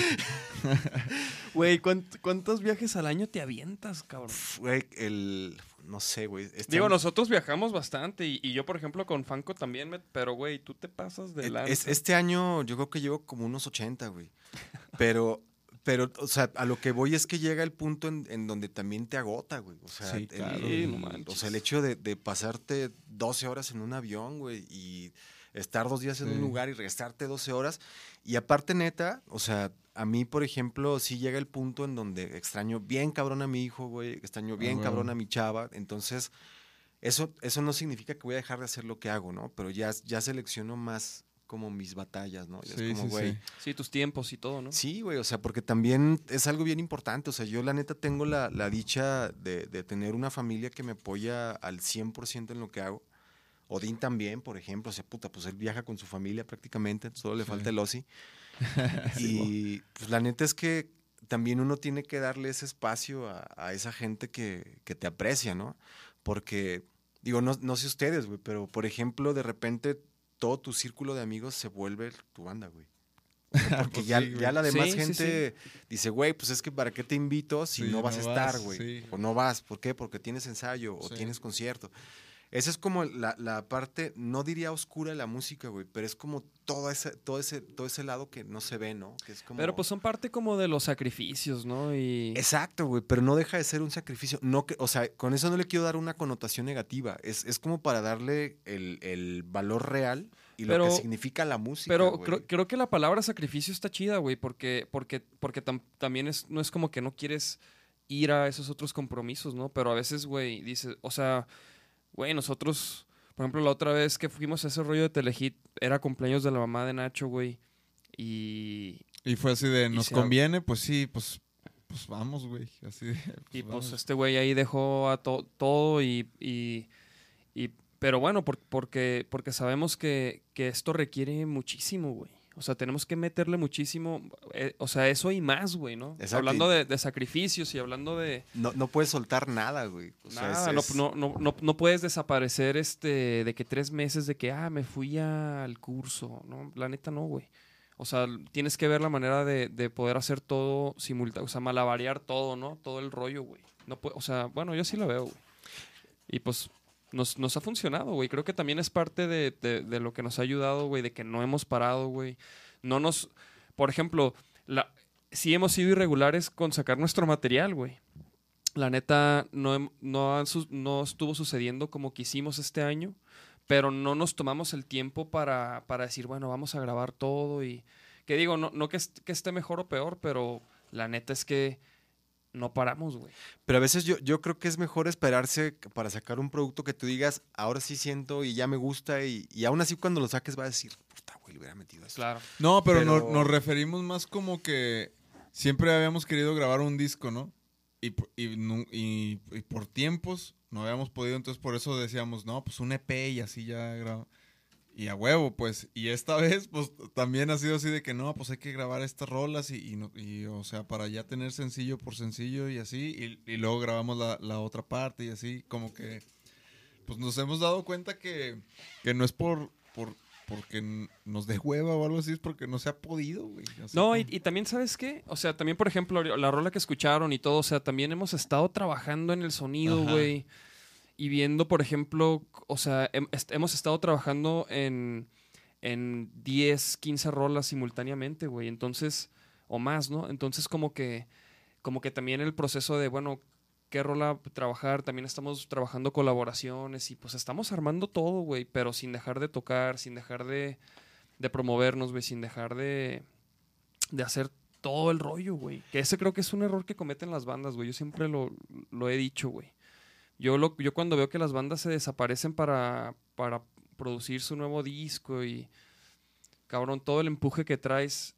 Güey, ¿cuánt- ¿cuántos viajes al año te avientas, cabrón? güey, el. No sé, güey. este Digo, año- nosotros viajamos bastante y, y yo, por ejemplo, con Fanco también, me- pero, güey, tú te pasas de e- lanza. es- este año yo creo que llevo como unos 80, güey. Pero. Pero, o sea, a lo que voy es que llega el punto en, en donde también te agota, güey. O sea, Sí, el- claro. Sí, no el- manches. o sea, el hecho de, de pasarte 12 horas en un avión, güey, y estar dos días en Sí. un lugar y regresarte 12 horas. Y aparte, neta, o sea, a mí, por ejemplo, sí llega el punto en donde extraño bien cabrón a mi hijo, güey, extraño bien huevo. cabrón a mi chava. Entonces, eso, eso no significa que voy a dejar de hacer lo que hago, ¿no? Pero ya, ya selecciono más como mis batallas, ¿no? Ya Sí, es como, sí, güey, sí. Sí, tus tiempos y todo, ¿no? Sí, güey, o sea, porque también es algo bien importante. O sea, yo la neta tengo la, la dicha de, de tener una familia que me apoya al 100% en lo que hago. Odín también, por ejemplo, o sea, puta, pues él viaja con su familia prácticamente, solo le Sí. falta el Osi. y pues la neta es que también uno tiene que darle ese espacio a, a esa gente que, que te aprecia, ¿no? Porque, digo, no, no sé ustedes, güey, pero por ejemplo, de repente todo tu círculo de amigos se vuelve tu banda, güey. Sea, Porque Pues ya, sí, ya la demás Sí, sí, gente dice, güey, pues es que para qué te invito si no vas no a estar, vas, güey. O no vas. ¿Por qué? Porque tienes ensayo o tienes concierto. Esa es como la, la parte, no diría oscura de la música, güey, pero es como todo ese, todo ese, todo ese lado que no se ve, ¿no? Que es como... Pero pues son parte como de los sacrificios, ¿no? Y Exacto, güey, pero no deja de ser un sacrificio. No que, o sea, con eso no le quiero dar una connotación negativa. Es, es como para darle el, el valor real y lo que significa la música. Pero güey. creo, creo que la palabra sacrificio está chida, güey, porque, porque, porque tam- también es, no es como que no quieres ir a esos otros compromisos, ¿no? Pero a veces, güey, dices, o sea, güey, nosotros, por ejemplo, la otra vez que fuimos a ese rollo de Telehit, era cumpleaños de la mamá de Nacho, güey, y, Y fue así de, ¿nos conviene? Pues sí, pues, pues vamos, güey. Así de, y pues este güey ahí dejó a to- todo y, y, y- pero bueno, por- porque, porque sabemos que, que esto requiere muchísimo, güey. O sea, tenemos que meterle muchísimo, eh, o sea, eso y más, güey, ¿no? Exacto, Hablando de, de sacrificios y hablando de No, no puedes soltar nada, güey. O sea, nada, no, es- no, no, no, no puedes desaparecer este de que tres meses de que, ah, me fui al curso, ¿no? La neta no, güey. O sea, tienes que ver la manera de, de poder hacer todo simultáneo, o sea, malabarear todo, ¿no? Todo el rollo, güey. No o sea, bueno, yo sí lo veo, güey. Y pues nos, nos ha funcionado, güey. Creo que también es parte de, de- lo que nos ha ayudado, güey, de que no hemos parado, güey. No nos, por ejemplo, la, sí hemos sido irregulares con sacar nuestro material, güey. La neta, no, no, no estuvo sucediendo como quisimos este año, pero no nos tomamos el tiempo para, para decir, bueno, vamos a grabar todo y... Que digo, no, no que, que esté mejor o peor, pero la neta es que no paramos, güey. Pero a veces yo, yo creo que es mejor esperarse para sacar un producto que tú digas, ahora sí siento y ya me gusta, y, y aún así cuando lo saques va a decir, puta, güey, le hubiera metido eso. Claro. No, pero, no- Pero- nos referimos más como que siempre habíamos querido grabar un disco, ¿no? Y, y, y- y por tiempos no habíamos podido, entonces por eso decíamos, no, pues un EP y así ya grabo. Y a huevo, pues. Y esta vez, pues también ha sido así de que no, pues hay que grabar estas rolas y, y y, o sea, para ya tener sencillo por sencillo y así. Y, y luego grabamos la, la otra parte y así, como que, pues nos hemos dado cuenta que, que no es por, por, porque nos dé hueva o algo así, es porque no se ha podido, güey. No, y, y también, ¿sabes qué? O sea, también, por ejemplo, la rola que escucharon y todo, o sea, también hemos estado trabajando en el sonido, Ajá. güey. Y viendo, por ejemplo, o sea, hemos estado trabajando en, en 10, 15 rolas simultáneamente, güey. Entonces, o más, ¿no? Entonces, como que, como que también el proceso de, bueno, qué rola trabajar, también estamos trabajando colaboraciones y pues estamos armando todo, güey, pero sin dejar de tocar, sin dejar de, de promovernos, güey, sin dejar de, de hacer todo el rollo, güey. Que ese creo que es un error que cometen las bandas, güey. Yo siempre lo, lo he dicho, güey. Yo, lo, yo cuando veo que las bandas se desaparecen para, para producir su nuevo disco y, cabrón, todo el empuje que traes,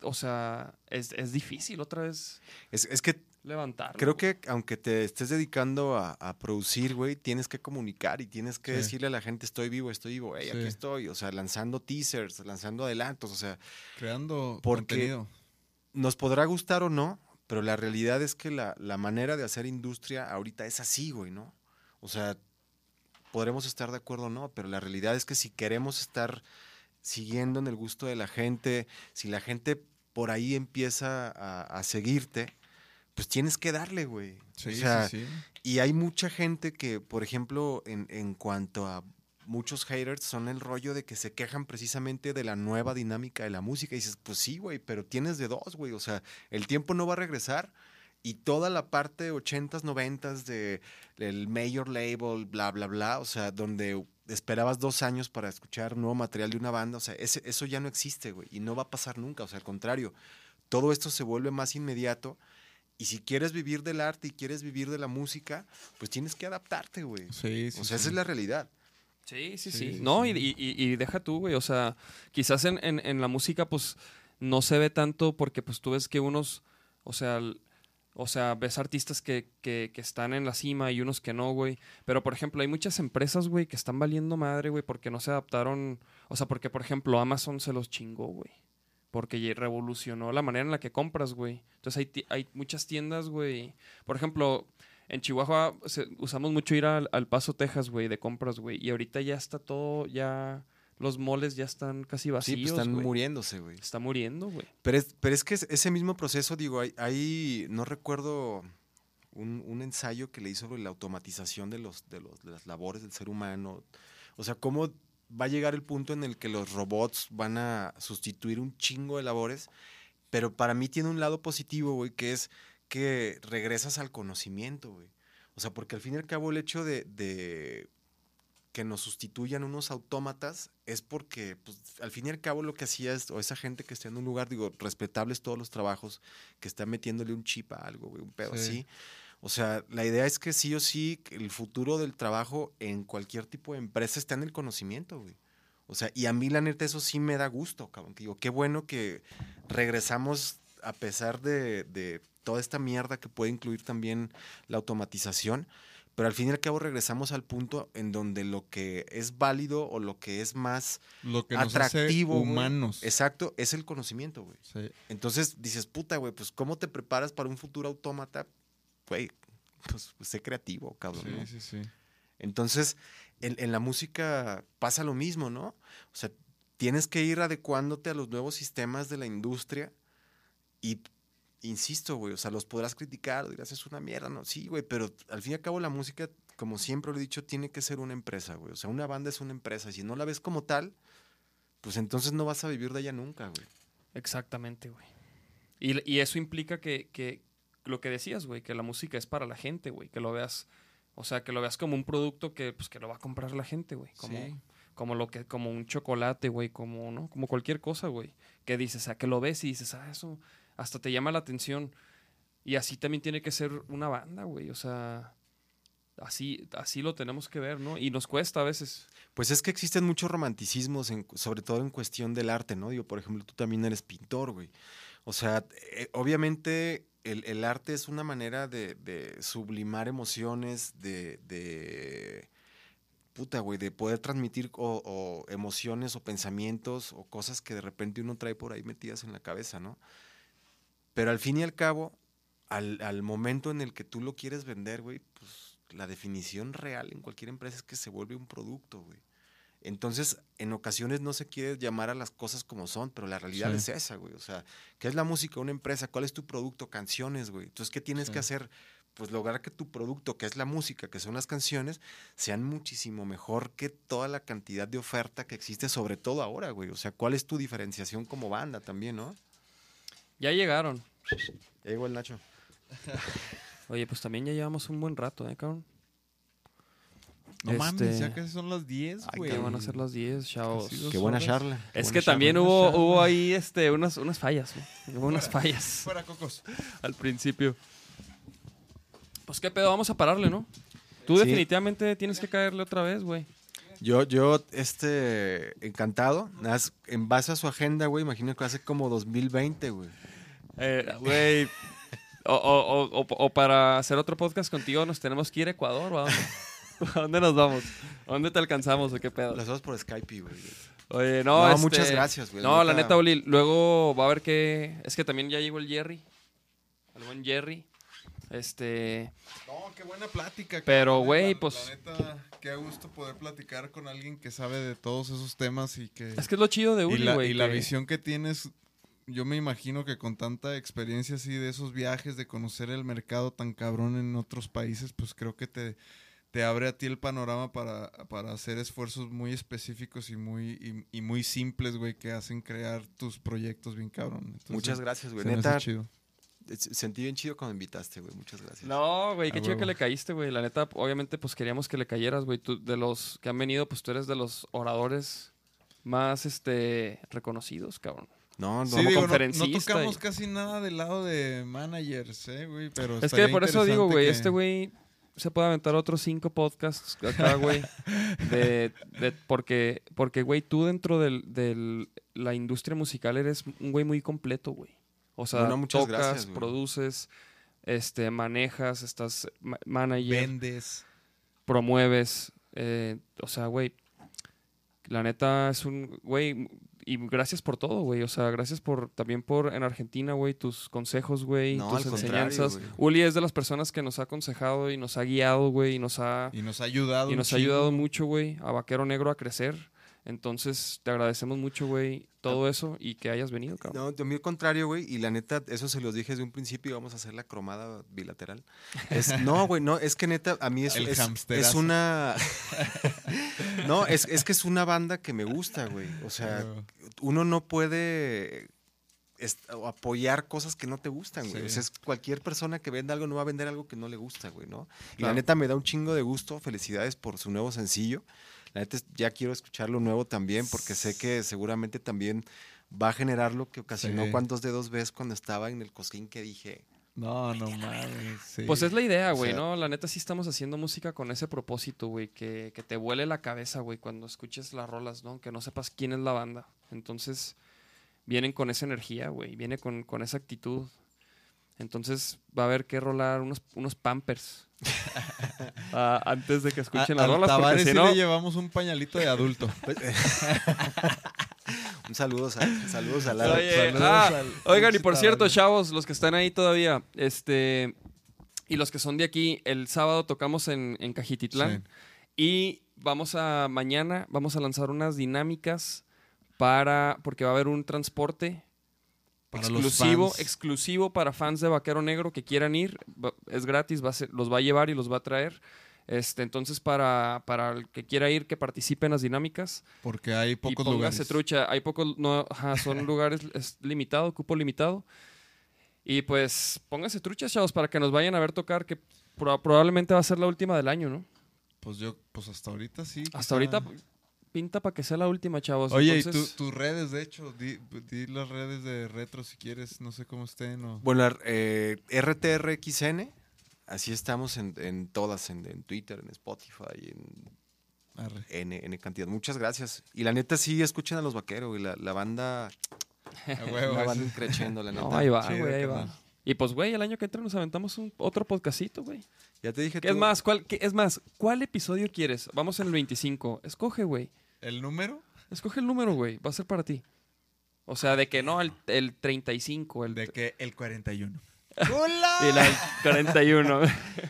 o sea, es, es difícil otra vez Es, es que levantarlo. creo que aunque te estés dedicando a, a producir, güey, tienes que comunicar y tienes que Sí. decirle a la gente, estoy vivo, estoy vivo, hey, aquí estoy. O sea, lanzando teasers, lanzando adelantos, o sea, creando porque- contenido. nos podrá gustar o no, pero la realidad es que la, la manera de hacer industria ahorita es así, güey, ¿no? O sea, podremos estar de acuerdo o no, pero la realidad es que si queremos estar siguiendo en el gusto de la gente, si la gente por ahí empieza a, a seguirte, pues tienes que darle, güey. Sí, o sea, sí, sí. y hay mucha gente que, por ejemplo, en, en cuanto a muchos haters, son el rollo de que se quejan precisamente de la nueva dinámica de la música. Y dices, pues sí, güey, pero tienes de dos, güey. O sea, el tiempo no va a regresar Y toda la parte 80s, 90s de el major label, bla, bla, bla, o sea, donde esperabas dos años para escuchar nuevo material de una banda, o sea, ese- eso ya no existe, güey, y no va a pasar nunca, o sea, al contrario, todo esto se vuelve más inmediato. Y si quieres vivir del arte y quieres vivir de la música, pues tienes que adaptarte, güey. Sí, sí. o sea, esa sí. es la realidad. Sí, sí, Sí, no, sí. Y, y- y deja tú, güey. O sea, quizás en, en- en la música, pues, no se ve tanto porque, pues, tú ves que unos, o sea, o sea, ves artistas que, que, que están en la cima y unos que no, güey. Pero, por ejemplo, hay muchas empresas, güey, que están valiendo madre, güey, porque no se adaptaron. O sea, porque, por ejemplo, Amazon se los chingó, güey. Porque revolucionó la manera en la que compras, güey. Entonces hay, hay muchas tiendas, güey. Por ejemplo, en Chihuahua se- usamos mucho ir al, al Paso, Texas, güey, de compras, güey. Y ahorita ya está todo, ya los moles ya están casi Sí, vacíos, pues están muriéndose, güey. Está muriendo, güey. Pero es, pero es que es- ese mismo proceso, digo, hay, hay- no recuerdo un, un ensayo que leí sobre la automatización de, los, de, los, de las labores del ser humano. O sea, cómo va a llegar el punto en el que los robots van a sustituir un chingo de labores, pero para mí tiene un lado positivo, güey, que es que regresas al conocimiento, güey. O sea, porque al fin y al cabo el hecho de, de que nos sustituyan unos autómatas es porque, pues, al fin y al cabo lo que hacía es, o esa gente que está en un lugar, digo, respetables todos los trabajos, que está metiéndole un chip a algo, güey, un pedo Sí. así. O sea, la idea es que sí o sí, que el futuro del trabajo en cualquier tipo de empresa está en el conocimiento, güey. O sea, y a mí la neta eso sí me da gusto, cabrón. Digo, qué bueno que regresamos a pesar de, de toda esta mierda que puede incluir también la automatización, pero al fin y al cabo regresamos al punto en donde lo que es válido o lo que es más Lo que nos atractivo, hace humanos. exacto, es el conocimiento, güey. Sí. Entonces dices, puta, güey, pues ¿cómo te preparas para un futuro autómata? Güey, pues, sé creativo, cabrón. ¿no? Sí, sí, sí. Entonces, en, en la música pasa lo mismo, ¿no? O sea, tienes que ir adecuándote a los nuevos sistemas de la industria y, insisto, güey, o sea, los podrás criticar, dirás, es una mierda, ¿no? Sí, güey, pero al fin y al cabo la música, como siempre lo he dicho, tiene que ser una empresa, güey. O sea, una banda es una empresa. Si no la ves como tal, pues entonces no vas a vivir de ella nunca, güey. Exactamente, güey. Y, y eso implica que, que lo que decías, güey, que la música es para la gente, güey. Que lo veas, o sea, que lo veas como un producto que, pues, que lo va a comprar la gente, güey. Como, Sí. como lo que, como un chocolate, güey, como, ¿no? Como cualquier cosa, güey. Que dices, o sea, que lo ves y dices, ah, eso hasta te llama la atención. Y así también tiene que ser una banda, güey. O sea, así, así lo tenemos que ver, ¿no? Y nos cuesta a veces. Pues es que existen muchos romanticismos, en- sobre todo en cuestión del arte, ¿no? Digo, por ejemplo, tú también eres pintor, güey. O sea, eh, obviamente el, el arte es una manera de, sublimar emociones, de, de puta, güey, de poder transmitir o emociones o pensamientos o cosas que de repente uno trae por ahí metidas en la cabeza, ¿no? Pero al fin y al cabo, al, al momento en el que tú lo quieres vender, güey, pues la definición real en cualquier empresa es que se vuelve un producto, güey. Entonces, en ocasiones no se quiere llamar a las cosas como son, pero la realidad Sí. es esa, güey. O sea, ¿qué es la música? Una empresa, ¿cuál es tu producto? Canciones, güey. Entonces, ¿qué tienes Sí. que hacer? Pues lograr que tu producto, que es la música, que son las canciones, sean muchísimo mejor que toda la cantidad de oferta que existe, sobre todo ahora, güey. O sea, ¿cuál es tu diferenciación como banda también, no? Ya llegaron. Ya llegó el Nacho. Oye, pues también ya llevamos un buen rato, ¿eh, cabrón? No mames, Este- ya casi son las 10, Ay, güey. Ya van a ser las 10, chavos. Qué buena horas. charla. Es buena que también charla. hubo, hubo ahí este, unas, unas fallas, güey. Hubo unas fallas Fuera, cocos. al principio. Pues qué pedo, vamos a pararle, ¿no? Tú Sí. definitivamente tienes que caerle otra vez, güey. Yo, yo, este, encantado. Nada más, en base a su agenda, güey, imagino que hace como 2020, güey. Eh, Güey. O, o- o- o- o para hacer otro podcast contigo nos tenemos que ir a Ecuador o a dónde? ¿A dónde nos vamos? ¿A dónde te alcanzamos o qué pedo? Las hacemos por Skype, güey. Oye, no, No, este, muchas gracias, güey, No, la neta- neta, Oli, luego va a haber que... Es que también ya llegó el Jerry. El buen Jerry. Este... No, qué buena plática. Pero, cabrón, güey, pues- La neta, qué gusto poder platicar con alguien que sabe de todos esos temas y que... Es que es lo chido de la, güey. y la que- visión que tienes, yo me imagino que con tanta experiencia así de esos viajes, de conocer el mercado tan cabrón en otros países, pues creo que te, te abre a ti el panorama para, para hacer esfuerzos muy específicos y muy, y, y muy simples, güey, que hacen crear tus proyectos bien cabrón. Entonces, Muchas gracias, güey. Neta, chido. Es- Sentí bien chido cuando me invitaste, güey. Muchas gracias. No, güey, qué A chido que le caíste, güey. La neta, obviamente, pues queríamos que le cayeras, güey. Tú, de los que han venido, pues tú eres de los oradores más, este, reconocidos, cabrón. No, no. Sí, como digo, no- no, tocamos y- casi nada del lado de managers, eh, güey, pero Es que por eso digo, güey, que- este güey se puede aventar otros cinco podcasts acá, güey. de, de- porque, porque, güey, tú dentro de del, la industria musical eres un güey muy completo, güey. O sea, No, no, muchas tocas, gracias, produces, este, manejas, estás ma- manager, vendes. promueves. eh, o sea, güey, la neta es un, güey, y gracias por todo, güey. O sea, gracias por, también por en Argentina, güey, tus consejos, güey, No, tus enseñanzas. Uli es de las personas que nos ha aconsejado y nos ha guiado, güey, y nos ha, Y nos ha ayudado. y nos ha ayudado mucho, güey, a Vaquero Negro a crecer. Entonces, te agradecemos mucho, güey, todo eso y que hayas venido, cabrón. No, de mí al contrario, güey. Y la neta, eso se los dije desde un principio. Íbamos a hacer la cromada bilateral. Es, no, güey, no. Es que neta, a mí es, El es, una. no, es, es que es una banda que me gusta, güey. O sea, uno no puede apoyar cosas que no te gustan, güey. Sí. O sea, es cualquier persona que venda algo no va a vender algo que no le gusta, güey, ¿no? Y Claro. la neta me da un chingo de gusto. Felicidades por su nuevo sencillo. La neta ya quiero escuchar lo nuevo también porque sé que seguramente también va a generar lo que ocasionó Sí. cuántos dedos ves cuando estaba en el cosquín que dije. No, no mames. sí. Pues es la idea, O güey, sea- ¿no? La neta sí estamos haciendo música con ese propósito, güey, que, que te vuele la cabeza, güey, cuando escuches las rolas, ¿no? Que no sepas quién es la banda. Entonces, vienen con esa energía, güey, viene con, con esa actitud. Entonces, va a haber que rolar unos, unos pampers ah, antes de que escuchen A- las rolas, porque si sí no... le llevamos un pañalito de adulto. Un saludo, a- saludos a Lara. Oye, Saludos ah, al oigan, y por cierto, chavos, los que están ahí todavía, este, y los que son de aquí, el sábado tocamos en, en Cajititlán y vamos a, mañana vamos a lanzar unas dinámicas para, porque va a haber un transporte Para exclusivo, fans. exclusivo para fans de Vaquero Negro que quieran ir, es gratis, va a ser- los va a llevar y los va a traer. Este, entonces, para, para el que quiera ir, que participe en las dinámicas, Porque hay y pocos póngase lugares. trucha. Hay pocos, no, ajá, son lugares es limitado, cupo limitado. Y pues pónganse truchas, chavos, para que nos vayan a ver tocar, que proba- probablemente va a ser la última del año, ¿no? Pues yo, pues hasta ahorita sí. Hasta ahorita pinta para que sea la última, chavos. Oye, Entonces, y tu- tus redes, de hecho, di, di las redes de retro si quieres, no sé cómo estén o... Bueno, eh, RTRXN, así estamos en, en todas, en, en Twitter, en Spotify, en. N, N cantidad. Muchas gracias. Y la neta sí, escuchen a los vaqueros, y la, la banda, A huevo, la banda increciendo, la neta. no, ahí va, güey, ahí va. Y pues, güey, el año que entra nos aventamos un, otro podcastito, güey. Ya te dije ¿Qué es tú. más? ¿Cuál, qué- es más, ¿cuál episodio quieres? Vamos en el 25. Escoge, güey. ¿El número? Escoge el número, güey. Va a ser para ti. O sea, de que no, el, el 35, el De que el 41. y la- el 41.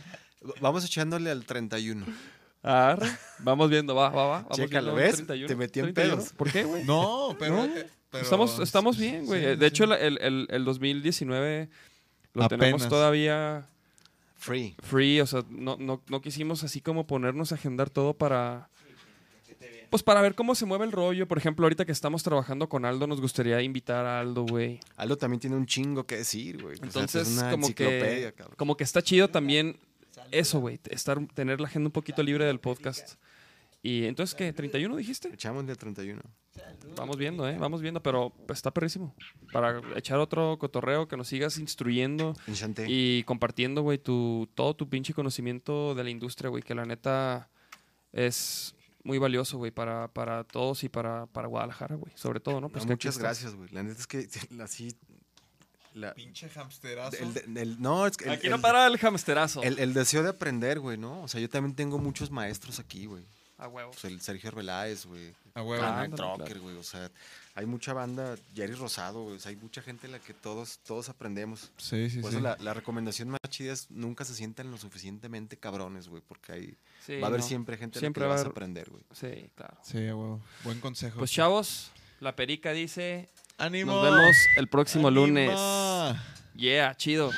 Vamos echándole al 31. Arre. Vamos viendo, va, va, va. Vamos Chécalo, ¿ves? 31, Te metí en 31. pedos. ¿Por qué, güey? No, pero... No, eh, pero- estamos, estamos bien, güey. sí, de sí. hecho, el, el, el 2019 lo tenemos todavía Free. free. O sea, no, no, no quisimos así como ponernos a agendar todo para... Pues para ver cómo se mueve el rollo. Por ejemplo, ahorita que estamos trabajando con Aldo, nos gustaría invitar a Aldo, güey. Aldo también tiene un chingo que decir, güey. O sea, Entonces, es como que, cabrón. como que está chido también eso, güey, estar, tener la agenda un poquito libre del podcast. Y entonces, ¿qué? ¿31 dijiste? Echámosle al 31. Vamos viendo, ¿eh? Vamos viendo, pero está perrísimo. Para echar otro cotorreo, que nos sigas instruyendo Enchanté. y compartiendo, güey, tu, todo tu pinche conocimiento de la industria, güey, que la neta es muy valioso, güey, para, para todos y para, para Guadalajara, güey, sobre todo, ¿no? Pues muchas gracias, güey. La neta es que así... la- Pinche hamsterazo. el- el- no, es que el- Aquí no el- para el hamsterazo. El, el deseo de aprender, güey, ¿no? O sea, yo también tengo muchos maestros aquí, güey. A huevo. O sea, el Sergio Arbeláez, güey. A huevo. Ah, Trocker, güey. O sea, hay mucha banda, Jerry Rosado, güey. O sea, hay mucha gente en la que todos, todos aprendemos. Sí, sí, Por sí. eso la, la recomendación más chida es nunca se sientan lo suficientemente cabrones, güey. Porque hay, Sí, va a haber no. siempre gente Siempre a la va que a vas a aprender, güey. Sí, claro. Sí, a huevo. Buen consejo. Pues chavos, la perica dice, ¡Ánimo! nos vemos el próximo ¡Ánimo! lunes. Yeah, chido.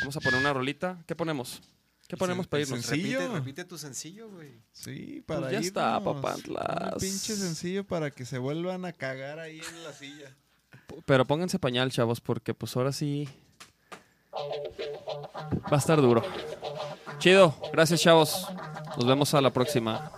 Vamos a poner una rolita. ¿Qué ponemos? ¿Qué ponemos sen- para el irnos? Sencillo. Repite, repite tu sencillo, güey. Sí, para Pues ya está, irnos. papantlas. Un pinche sencillo para que se vuelvan a cagar ahí en la silla. Pero pónganse pañal, chavos, porque pues ahora sí Va a estar duro. Chido. Gracias, chavos. Nos vemos a la próxima.